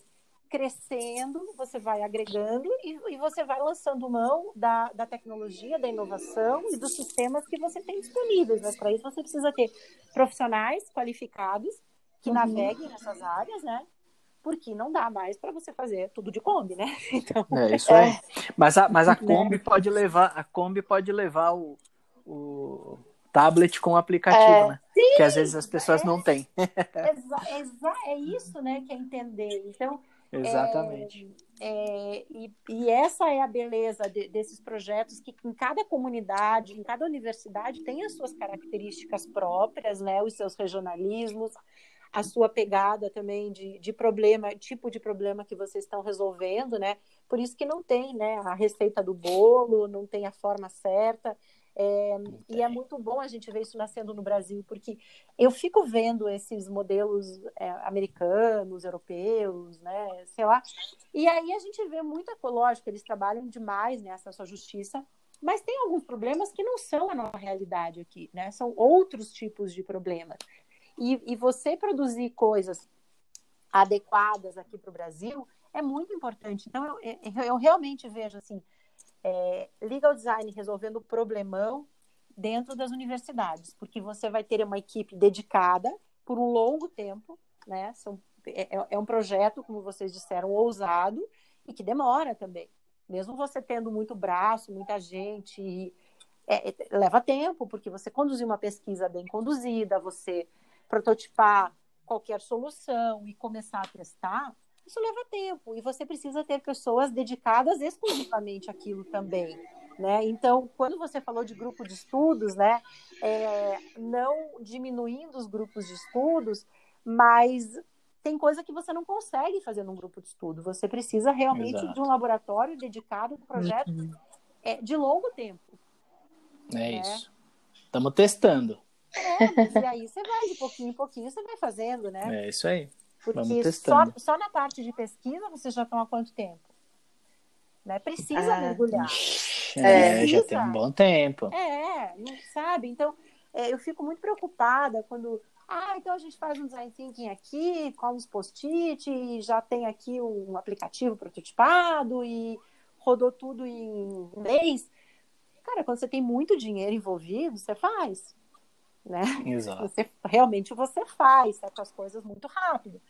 crescendo, você vai agregando e, e, você vai lançando mão da, da tecnologia, da inovação e dos sistemas que você tem disponíveis. Mas para isso você precisa ter profissionais qualificados que uhum. naveguem nessas áreas, né? Porque não dá mais para você fazer tudo de Kombi, né? Então, é isso é. Mas a, mas a né? Kombi né? pode levar, a Kombi pode levar o, o tablet com o aplicativo, é, né? Sim, que às vezes as pessoas é, não têm. Exa, é isso, né, que é entender. Então, Exatamente. É, é, e, e, essa é a beleza de, desses projetos, que em cada comunidade, em cada universidade, tem as suas características próprias, né, os seus regionalismos, a sua pegada também de, de problema, tipo de problema que vocês estão resolvendo, né? Por isso que não tem né, a receita do bolo, não tem a forma certa. É, e é muito bom a gente ver isso nascendo no Brasil, porque eu fico vendo esses modelos é, americanos, europeus, né, sei lá, e aí a gente vê muita, lógico, eles trabalham demais nessa sua justiça, mas tem alguns problemas que não são a nossa realidade aqui, né, são outros tipos de problemas. E, e você produzir coisas adequadas aqui para o Brasil é muito importante. Então, eu, eu, eu realmente vejo assim, é, legal design resolvendo o problemão dentro das universidades, porque você vai ter uma equipe dedicada por um longo tempo, né? São, é, é, é um projeto, como vocês disseram, ousado e que demora também. Mesmo você tendo muito braço, muita gente, é, é, leva tempo, porque você conduzir uma pesquisa bem conduzida, você prototipar qualquer solução e começar a testar, isso leva tempo e você precisa ter pessoas dedicadas exclusivamente àquilo também. Né? Então, quando você falou de grupo de estudos, né, é, não diminuindo os grupos de estudos, mas tem coisa que você não consegue fazer num grupo de estudo. Você precisa realmente Exato. de um laboratório dedicado a um projeto uhum. é, de longo tempo. É né? isso. Estamos testando. É, mas e aí você vai de pouquinho em pouquinho, você vai fazendo, né? É isso aí. Porque só, só na parte de pesquisa vocês já estão há quanto tempo? Né? Precisa ah, mergulhar. É, Precisa. já tem um bom tempo. É, não sabe? Então, é, eu fico muito preocupada quando. Ah, então a gente faz um design thinking aqui, com uns post-it, já tem aqui um aplicativo prototipado e rodou tudo em um mês. Cara, quando você tem muito dinheiro envolvido, você faz. Né? Exato. Você, realmente você faz certas coisas muito rápido.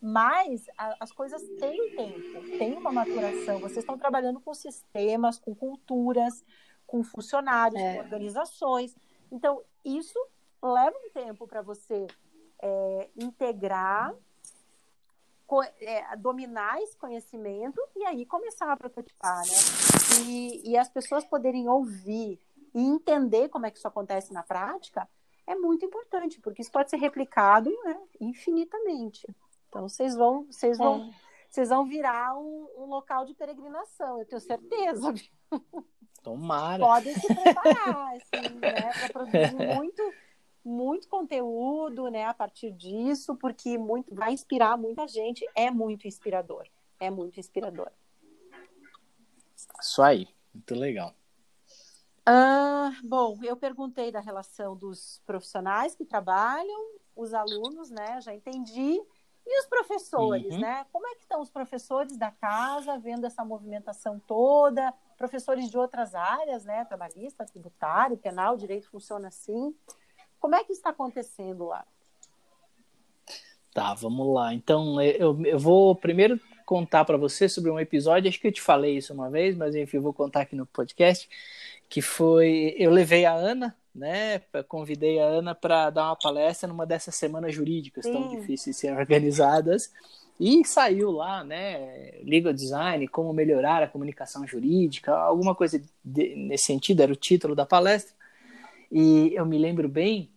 Mas a, as coisas têm tempo, tem uma maturação. Vocês estão trabalhando com sistemas, com culturas, com funcionários, é. com organizações. Então, isso leva um tempo para você é, integrar, co é, dominar esse conhecimento e aí começar a prototipar, né? E, e as pessoas poderem ouvir e entender como é que isso acontece na prática é muito importante, porque isso pode ser replicado né, infinitamente. Então vocês vão, vocês vão, é. vocês vão virar um, um, local de peregrinação, eu tenho certeza. Tomara. Podem se preparar, assim, né, para produzir muito, muito conteúdo, né, a partir disso, porque muito, vai inspirar muita gente. É muito inspirador, é muito inspirador. Isso aí, muito legal. Ah, bom, eu perguntei da relação dos profissionais que trabalham, os alunos, né? Já entendi. E os professores, uhum. né? Como é que estão os professores da casa vendo essa movimentação toda? Professores de outras áreas, né? Trabalhista, tributário, penal, direito funciona assim. Como é que está acontecendo lá? Tá, vamos lá. Então, eu, eu vou primeiro contar para você sobre um episódio. Acho que eu te falei isso uma vez, mas enfim, eu vou contar aqui no podcast. Que foi. Eu levei a Ana, né? Convidei a Ana para dar uma palestra numa dessas semanas jurídicas Sim. tão difíceis de serem organizadas. E saiu lá, né? Legal Design, como melhorar a comunicação jurídica, alguma coisa de, nesse sentido, era o título da palestra. E eu me lembro bem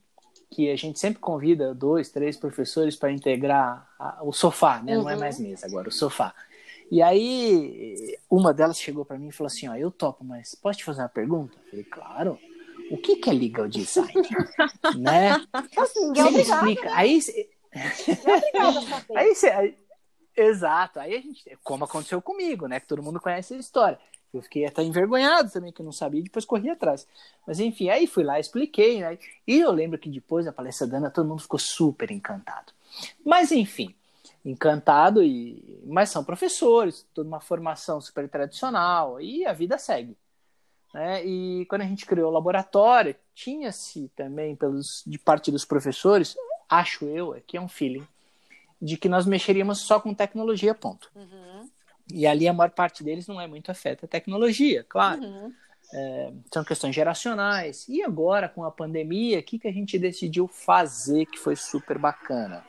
que a gente sempre convida dois, três professores para integrar a, o sofá, né? Uhum. Não é mais mesa agora, o sofá. E aí, uma delas chegou para mim e falou assim: Ó, eu topo, mas posso te fazer uma pergunta? Eu falei, claro. O que, que é legal design? né? Assim, ninguém você explica. Né? Aí, aí, você, aí, exato. Aí a gente, como aconteceu comigo, né? Que todo mundo conhece a história. Eu fiquei até envergonhado também, que eu não sabia, e depois corri atrás. Mas enfim, aí fui lá, expliquei, né? E eu lembro que depois da palestra da Ana, todo mundo ficou super encantado. Mas enfim, encantado, e mas são professores, toda uma formação super tradicional, e a vida segue. Né? E quando a gente criou o laboratório, tinha-se também, pelos, de parte dos professores, acho eu, que é um feeling, de que nós mexeríamos só com tecnologia, ponto. Uhum. E ali a maior parte deles não é muito afeta a tecnologia, claro. Uhum. É, são questões geracionais. E agora, com a pandemia, o que, que a gente decidiu fazer que foi super bacana?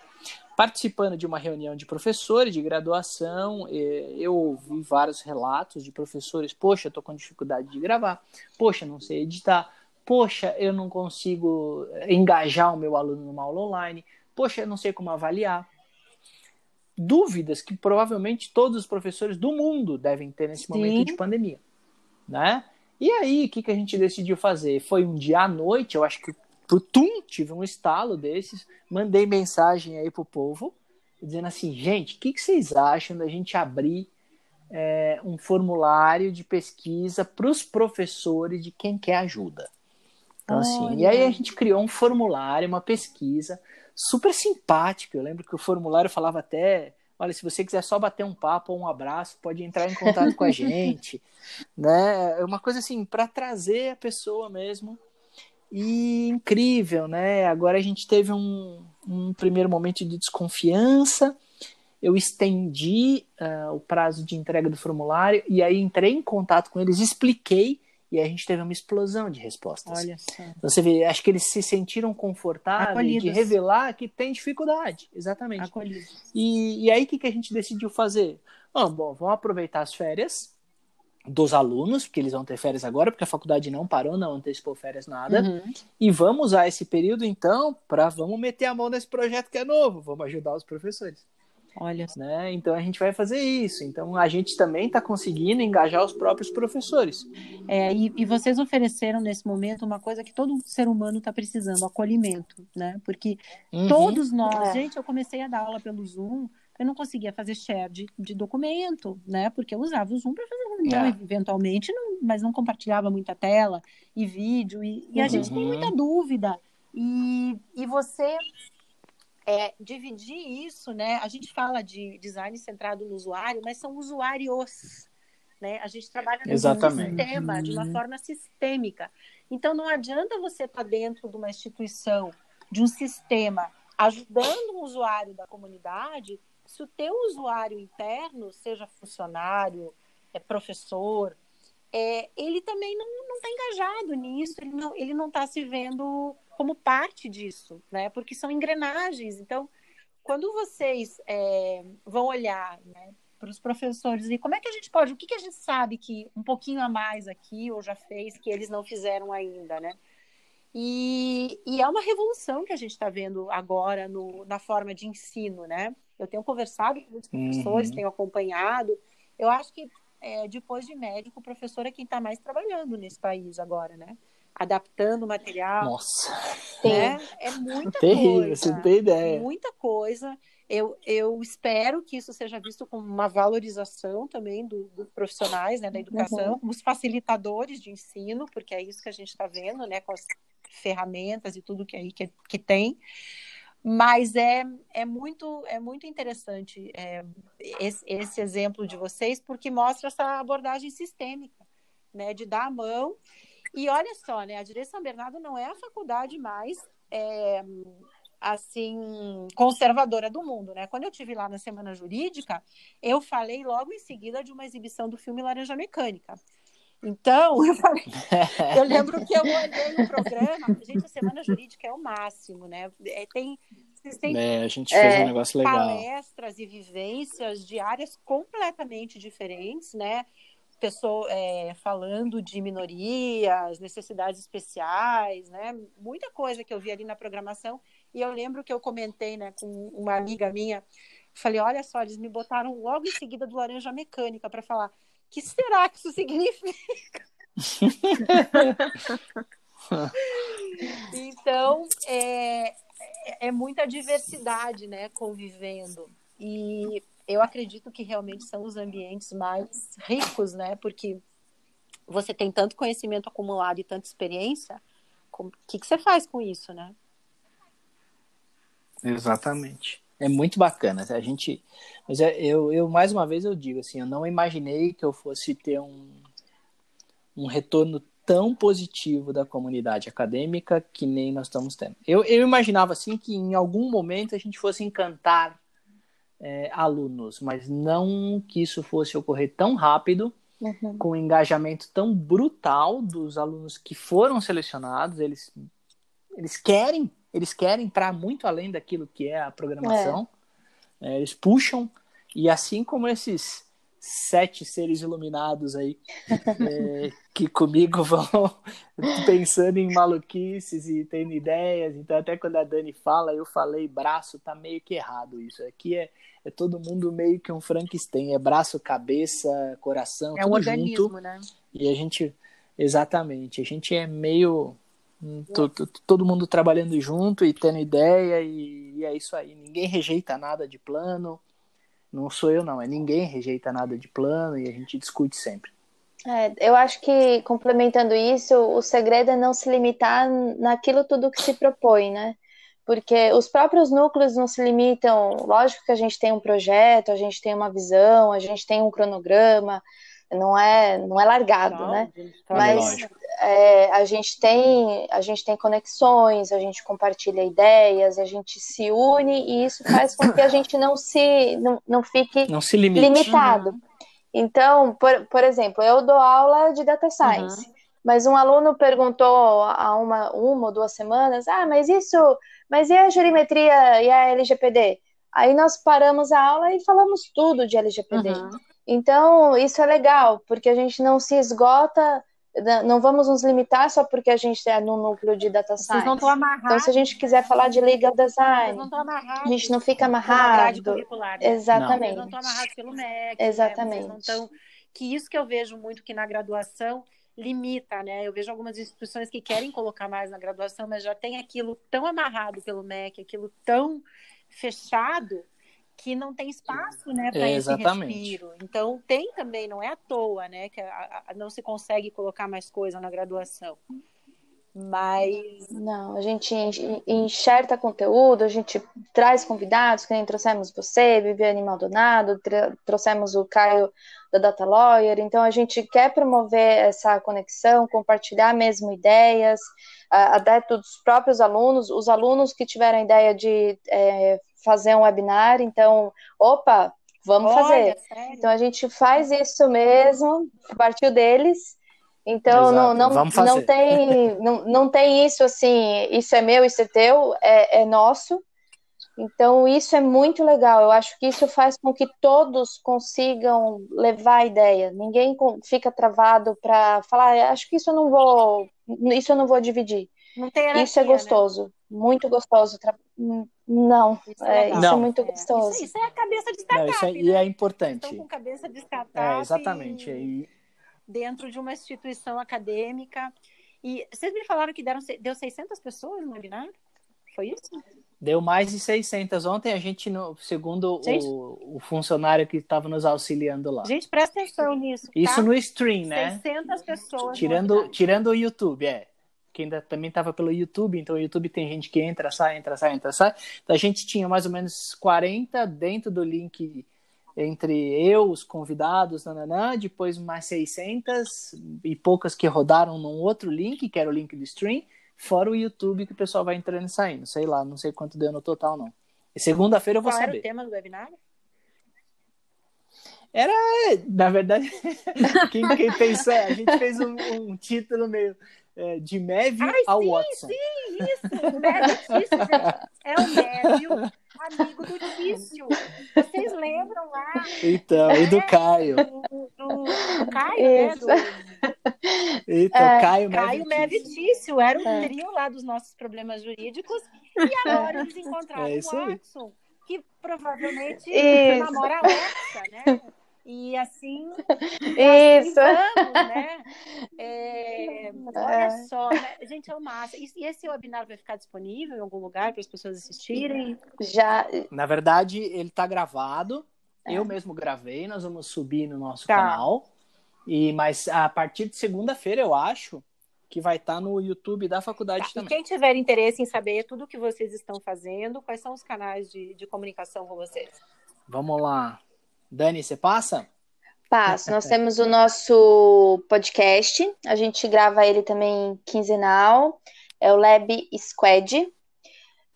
Participando de uma reunião de professores de graduação, é, eu ouvi vários relatos de professores: Poxa, estou com dificuldade de gravar, poxa, não sei editar, poxa, eu não consigo engajar o meu aluno numa aula online, poxa, eu não sei como avaliar dúvidas que provavelmente todos os professores do mundo devem ter nesse Sim. momento de pandemia, né? E aí, o que, que a gente decidiu fazer? Foi um dia à noite, eu acho que pro Tum tive um estalo desses, mandei mensagem aí pro povo, dizendo assim, gente, o que, que vocês acham da gente abrir é, um formulário de pesquisa para os professores de quem quer ajuda? Então, assim, e aí a gente criou um formulário, uma pesquisa, super simpático. Eu lembro que o formulário falava até, olha, se você quiser só bater um papo ou um abraço, pode entrar em contato com a gente, né? É uma coisa assim para trazer a pessoa mesmo. E incrível, né? Agora a gente teve um, um primeiro momento de desconfiança. Eu estendi uh, o prazo de entrega do formulário e aí entrei em contato com eles, expliquei e aí a gente teve uma explosão de respostas. Olha só. Então, você vê, acho que eles se sentiram confortáveis Acolhidos. de revelar que tem dificuldade. Exatamente. Acolhidos. E, e aí o que, que a gente decidiu fazer? Bom, bom, vamos aproveitar as férias dos alunos, porque eles vão ter férias agora, porque a faculdade não parou, não antecipou férias nada. Uhum. E vamos usar esse período, então, para vamos meter a mão nesse projeto que é novo, vamos ajudar os professores. Olha. Né? Então a gente vai fazer isso. Então a gente também está conseguindo engajar os próprios professores. É, e, e, vocês ofereceram nesse momento uma coisa que todo ser humano está precisando, acolhimento, né? Porque uhum. todos nós, é. gente, eu comecei a dar aula pelo Zoom, eu não conseguia fazer share de, de documento, né? Porque eu usava o Zoom para fazer reunião, é. eventualmente, não, mas não compartilhava muita tela e vídeo. E, e a uhum. gente tem muita dúvida. E, e você é, dividir isso, né? A gente fala de design centrado no usuário, mas são usuários, né? A gente trabalha no sistema, de uma uhum. forma sistêmica. Então, não adianta você estar tá dentro de uma instituição, de um sistema, ajudando um usuário da comunidade, se o teu usuário interno, seja funcionário, é professor, é, ele também não está engajado nisso, ele não ele não está se vendo como parte disso, né? Porque são engrenagens. Então, quando vocês é, vão olhar né, para os professores e como é que a gente pode, o que, que a gente sabe que um pouquinho a mais aqui ou já fez que eles não fizeram ainda, né? E, e é uma revolução que a gente está vendo agora no, na forma de ensino, né? Eu tenho conversado com muitos professores, uhum. tenho acompanhado. Eu acho que é, depois de médico, o professor é quem está mais trabalhando nesse país agora, né? adaptando o material. Nossa. Né? É muita Terrível, coisa. Você não tem ideia. Muita coisa. Eu, eu espero que isso seja visto como uma valorização também do, dos profissionais né, da educação, uhum. os facilitadores de ensino, porque é isso que a gente está vendo, né, com as ferramentas e tudo que aí que, que tem. Mas é, é, muito, é muito interessante é, esse, esse exemplo de vocês, porque mostra essa abordagem sistêmica, né, de dar a mão e olha só, né? A Direção Bernardo não é a faculdade mais é, assim conservadora do mundo, né? Quando eu tive lá na semana jurídica, eu falei logo em seguida de uma exibição do filme Laranja Mecânica. Então, eu, falei, eu lembro que eu olhei o programa, gente, a semana jurídica é o máximo, né? É, tem tem é, a gente fez é, um negócio legal. palestras e vivências de áreas completamente diferentes, né? pessoa é, falando de minorias, necessidades especiais, né? Muita coisa que eu vi ali na programação. E eu lembro que eu comentei, né, com uma amiga minha, falei, olha só, eles me botaram logo em seguida do laranja mecânica para falar, que será que isso significa? então, é, é muita diversidade, né, convivendo. E eu acredito que realmente são os ambientes mais ricos, né? Porque você tem tanto conhecimento acumulado e tanta experiência, o que, que você faz com isso, né? Exatamente. É muito bacana. A gente, mas é, eu, eu mais uma vez eu digo assim, eu não imaginei que eu fosse ter um, um retorno tão positivo da comunidade acadêmica que nem nós estamos tendo. Eu, eu imaginava assim que em algum momento a gente fosse encantar é, alunos, mas não que isso fosse ocorrer tão rápido, uhum. com um engajamento tão brutal dos alunos que foram selecionados. Eles, eles querem, eles querem para muito além daquilo que é a programação. É. É, eles puxam e assim como esses sete seres iluminados aí é, que comigo vão pensando em maluquices e tendo ideias. Então, até quando a Dani fala, eu falei braço, tá meio que errado isso. Aqui é, é todo mundo meio que um Frankenstein, é braço, cabeça, coração, é um organismo, junto. né? E a gente, exatamente, a gente é meio todo mundo trabalhando junto e tendo ideia e, e é isso aí. Ninguém rejeita nada de plano. Não sou eu, não. É ninguém rejeita nada de plano e a gente discute sempre. É, eu acho que, complementando isso, o segredo é não se limitar naquilo tudo que se propõe, né? Porque os próprios núcleos não se limitam. Lógico que a gente tem um projeto, a gente tem uma visão, a gente tem um cronograma, não é, não é largado, não, né? Tá Mas é, a gente tem a gente tem conexões, a gente compartilha ideias, a gente se une e isso faz com que a gente não se não, não fique não se limitado. Uhum. Então, por, por exemplo, eu dou aula de data science, uhum. mas um aluno perguntou há uma, uma ou duas semanas, ah, mas isso, mas e a geometria e a LGPD? Aí nós paramos a aula e falamos tudo de LGPD. Uhum. Então, isso é legal, porque a gente não se esgota, não vamos nos limitar só porque a gente é no núcleo de data science. Vocês não estão amarrados. Então, se a gente quiser falar de legal design, a gente não fica amarrado. Curricular, né? Exatamente. Não. Não estão amarrados pelo MEC. Exatamente. Né? Tão... Que isso que eu vejo muito que na graduação limita, né? Eu vejo algumas instituições que querem colocar mais na graduação, mas já tem aquilo tão amarrado pelo MEC, aquilo tão fechado que não tem espaço, né, para esse respiro. Então tem também, não é à toa, né, que a, a, não se consegue colocar mais coisa na graduação. Mas não, a gente enxerta conteúdo, a gente traz convidados, que nem trouxemos você, Viviane Maldonado, trouxemos o Caio da Data Lawyer, então a gente quer promover essa conexão, compartilhar mesmo ideias, até dos próprios alunos, os alunos que tiveram a ideia de é, fazer um webinar, então, opa, vamos Olha, fazer. Sério? Então a gente faz isso mesmo, partiu deles. Então não, não, não, tem, não, não tem isso assim, isso é meu, isso é teu, é, é nosso. Então isso é muito legal. Eu acho que isso faz com que todos consigam levar a ideia. Ninguém fica travado para falar, ah, acho que isso eu não vou, isso eu não vou dividir. Não tem isso é né? gostoso, né? Muito gostoso. Não, isso é, é, isso é muito gostoso. Isso, isso, é a cabeça de startup. Não, isso é, né? E é importante. Estão com cabeça de startup. É, exatamente. E... Dentro de uma instituição acadêmica. E vocês me falaram que deram, deu 600 pessoas no webinar? Foi isso? Deu mais de 600. Ontem a gente, no, segundo gente, o, o, funcionário que estava nos auxiliando lá. Gente, presta atenção nisso. Tá? Isso no stream, né? 600 pessoas. Tirando, tirando o YouTube, é que ainda também estava pelo YouTube, então o YouTube tem gente que entra, sai, entra, sai, entra, sai. Então a gente tinha mais ou menos 40 dentro do link entre eu, os convidados, nananã, depois mais 600 e poucas que rodaram num outro link, que era o link do stream, fora o YouTube que o pessoal vai entrando e saindo. Sei lá, não sei quanto deu no total, não. Segunda-feira eu vou Qual saber. Qual era o tema do webinar? Era, na verdade, quem, quem pensou, a gente fez um, um título meio é, de Mévio Ai, ao sim, Watson. Sim, isso. Mévio Tício, É o Mévio, amigo do Tício. Vocês lembram lá? Então, é, e do Caio. Do, do, do Caio, né? Do... Eita, é, Caio, Caio Mevitício. Era o é. trio lá dos nossos problemas jurídicos. E agora eles encontraram é o Watson, que provavelmente isso. namora a Alexa, né? E assim, Isso. Assim vamos, né? É, olha é. só, né? gente, é o massa. E, e esse webinar vai ficar disponível em algum lugar para as pessoas assistirem? Já. Na verdade, ele está gravado. É. Eu mesmo gravei, nós vamos subir no nosso tá. canal. E mas a partir de segunda-feira, eu acho que vai estar tá no YouTube da faculdade tá. também. E quem tiver interesse em saber tudo o que vocês estão fazendo, quais são os canais de, de comunicação com vocês? Vamos lá. Dani, você passa? Passo. Nós temos o nosso podcast. A gente grava ele também quinzenal. É o Lab Squad.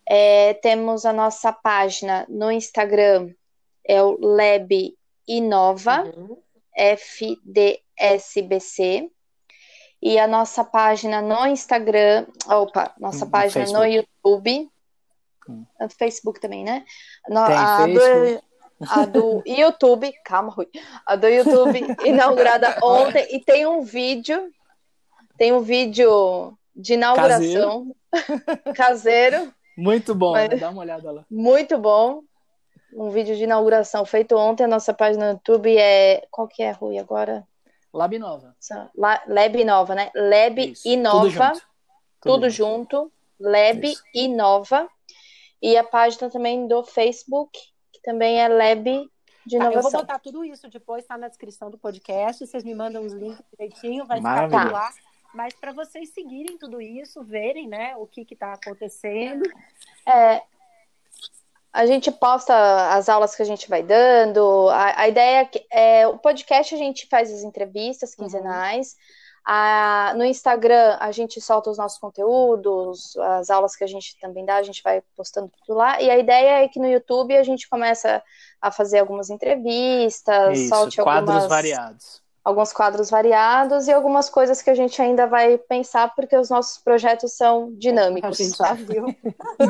É, temos a nossa página no Instagram. É o Lab Inova. Uhum. FDSBC. E a nossa página no Instagram. Opa, nossa no página Facebook. no YouTube. Hum. No Facebook também, né? No, Tem a, Facebook. A do YouTube, calma, Rui, a do YouTube inaugurada ontem e tem um vídeo, tem um vídeo de inauguração caseiro. caseiro muito bom, mas, dá uma olhada lá. Muito bom. Um vídeo de inauguração feito ontem, a nossa página no YouTube é. Qual que é, Rui, agora? Lab Nova. Lab Nova, né? Lab Isso. Inova. Tudo junto. Tudo, Tudo junto. Lab Isso. Inova. E a página também do Facebook também é Lab de inovação. Tá, eu vou botar tudo isso depois, está na descrição do podcast. Vocês me mandam os links direitinho, vai ficar tudo lá. Mas para vocês seguirem tudo isso, verem né, o que está acontecendo. É, a gente posta as aulas que a gente vai dando. A, a ideia é que é, o podcast a gente faz as entrevistas uhum. quinzenais. Uhum. A, no Instagram, a gente solta os nossos conteúdos, as aulas que a gente também dá, a gente vai postando tudo lá. E a ideia é que no YouTube a gente começa a fazer algumas entrevistas, Isso, solte quadros algumas... variados alguns quadros variados e algumas coisas que a gente ainda vai pensar, porque os nossos projetos são dinâmicos. A gente já viu.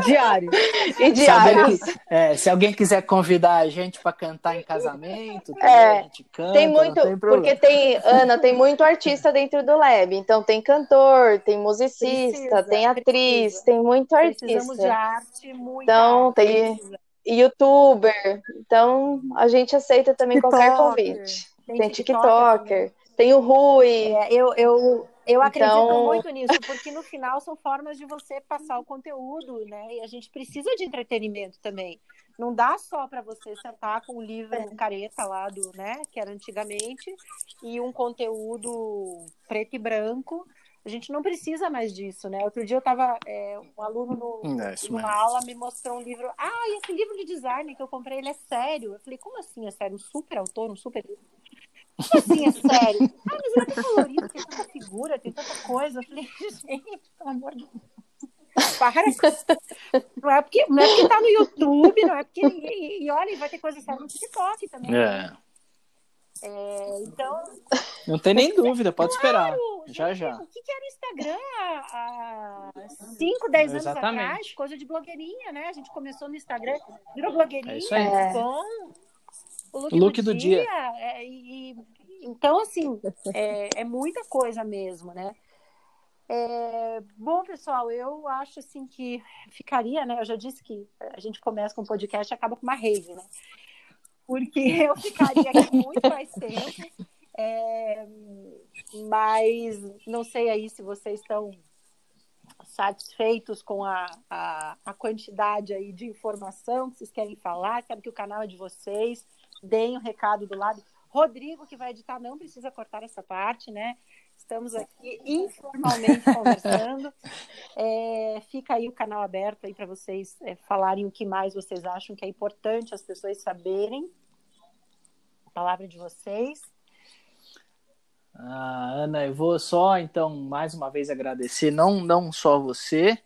Diário. E diários. Se, é, se alguém quiser convidar a gente para cantar em casamento, é, a gente canta. Tem muito, tem porque tem, Ana, tem muito artista dentro do Lab. Então tem cantor, tem musicista, precisa, tem atriz, precisa. tem muito artista. Precisamos de arte, muito. Então arte, tem precisa. youtuber. Então a gente aceita também qualquer convite. Tem, tem TikToker, tem o Rui. É, eu, eu, eu acredito então... muito nisso, porque no final são formas de você passar o conteúdo, né? E a gente precisa de entretenimento também. Não dá só para você sentar com o livro é. careta lá do, né, que era antigamente, e um conteúdo preto e branco. A gente não precisa mais disso, né? Outro dia eu estava é, um aluno no, é numa aula me mostrou um livro. Ah, esse livro de design que eu comprei, ele é sério. Eu falei, como assim é sério? Um super autor, um super livro. Como assim, é sério? Ah, mas ele é tão colorido, tem tanta figura, tem tanta coisa. Eu falei, gente, pelo amor de Deus. Para. Não é porque, não é porque tá no YouTube, não é porque. E, e olha, vai ter coisa séria no TikTok também. É. É, então. Não tem nem dúvida, pode claro, esperar. Já, já. O que, que era o Instagram há 5, 10 anos atrás? Coisa de blogueirinha, né? A gente começou no Instagram, virou blogueirinha. É isso aí. Com o look, look do, do, dia. dia. É, e, então, assim, é, é, muita coisa mesmo, né? É, bom, pessoal, eu acho assim que ficaria, né? Eu já disse que a gente começa com um podcast e acaba com uma rave, né? Porque eu ficaria aqui muito mais tempo. É, mas não sei aí se vocês estão satisfeitos com a, a, a, quantidade aí de informação que vocês querem falar, sabe que o canal é de vocês deem o um recado do lado. Rodrigo, que vai editar, não precisa cortar essa parte, né? Estamos aqui informalmente conversando. É, fica aí o canal aberto aí para vocês é, falarem o que mais vocês acham que é importante as pessoas saberem. A palavra de vocês. Ah, Ana, eu vou só então mais uma vez agradecer não não só você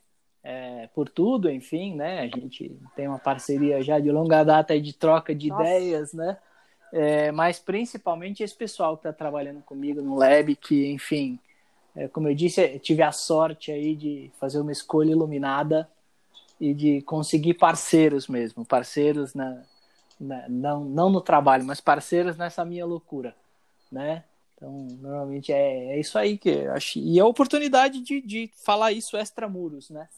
é, por tudo, enfim, né? A gente tem uma parceria já de longa data de troca de Nossa. ideias, né? É, mas principalmente esse pessoal que está trabalhando comigo no Lab, que, enfim, é, como eu disse, eu tive a sorte aí de fazer uma escolha iluminada e de conseguir parceiros mesmo, parceiros na, na não, não no trabalho, mas parceiros nessa minha loucura. né? Então, normalmente é, é isso aí que eu acho. E a oportunidade de, de falar isso extramuros, né?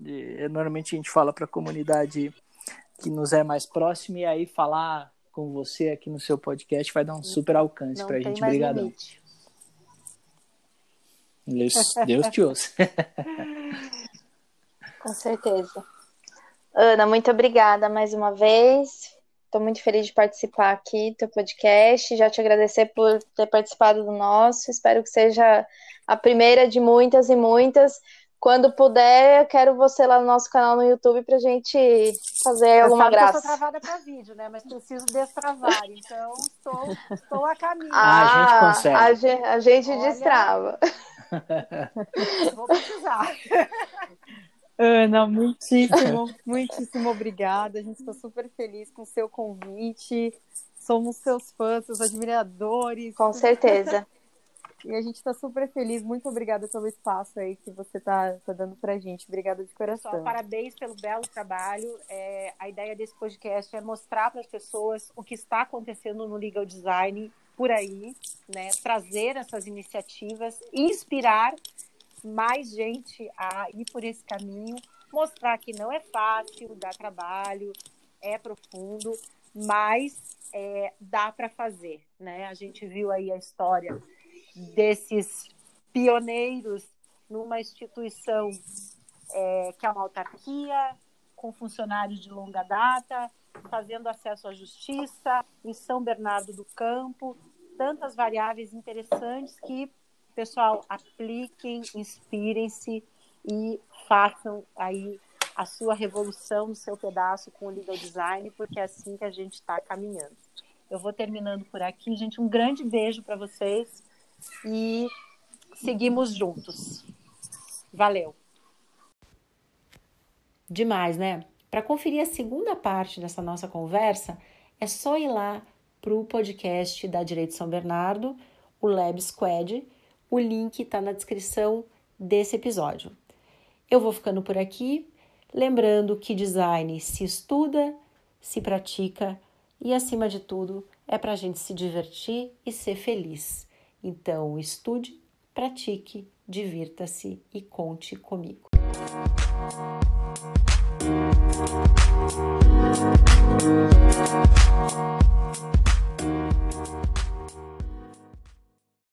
De, normalmente a gente fala para a comunidade que nos é mais próxima e aí falar com você aqui no seu podcast vai dar um super alcance para a gente. Obrigadão. Deus, Deus te ouça. com certeza. Ana, muito obrigada mais uma vez. Estou muito feliz de participar aqui do teu podcast. Já te agradecer por ter participado do nosso. Espero que seja a primeira de muitas e muitas. Quando puder, eu quero você lá no nosso canal no YouTube pra gente fazer eu alguma graça. Eu sou travada para vídeo, né? Mas preciso destravar, então estou, estou a caminho. Ah, a gente consegue. A gente, a gente Olha, destrava. Vou precisar. Ana, muitíssimo, muitíssimo obrigada. A gente está super feliz com o seu convite. Somos seus fãs, seus admiradores. Com certeza. E a gente está super feliz. Muito obrigada pelo espaço aí que você está tá dando para a gente. Obrigada de coração. Pessoal, parabéns pelo belo trabalho. É, a ideia desse podcast é mostrar para as pessoas o que está acontecendo no legal design por aí, né? Trazer essas iniciativas, inspirar mais gente a ir por esse caminho, mostrar que não é fácil, dá trabalho, é profundo, mas é, dá para fazer, né? A gente viu aí a história desses pioneiros numa instituição é, que é uma autarquia, com funcionários de longa data, fazendo acesso à justiça, em São Bernardo do Campo, tantas variáveis interessantes que Pessoal, apliquem, inspirem-se e façam aí a sua revolução no seu pedaço com o legal design, porque é assim que a gente está caminhando. Eu vou terminando por aqui, gente. Um grande beijo para vocês e seguimos juntos. Valeu. Demais, né? Para conferir a segunda parte dessa nossa conversa, é só ir lá para o podcast da Direito São Bernardo, o Lab Squad, o link está na descrição desse episódio. Eu vou ficando por aqui, lembrando que design se estuda, se pratica e, acima de tudo, é para a gente se divertir e ser feliz. Então, estude, pratique, divirta-se e conte comigo. Música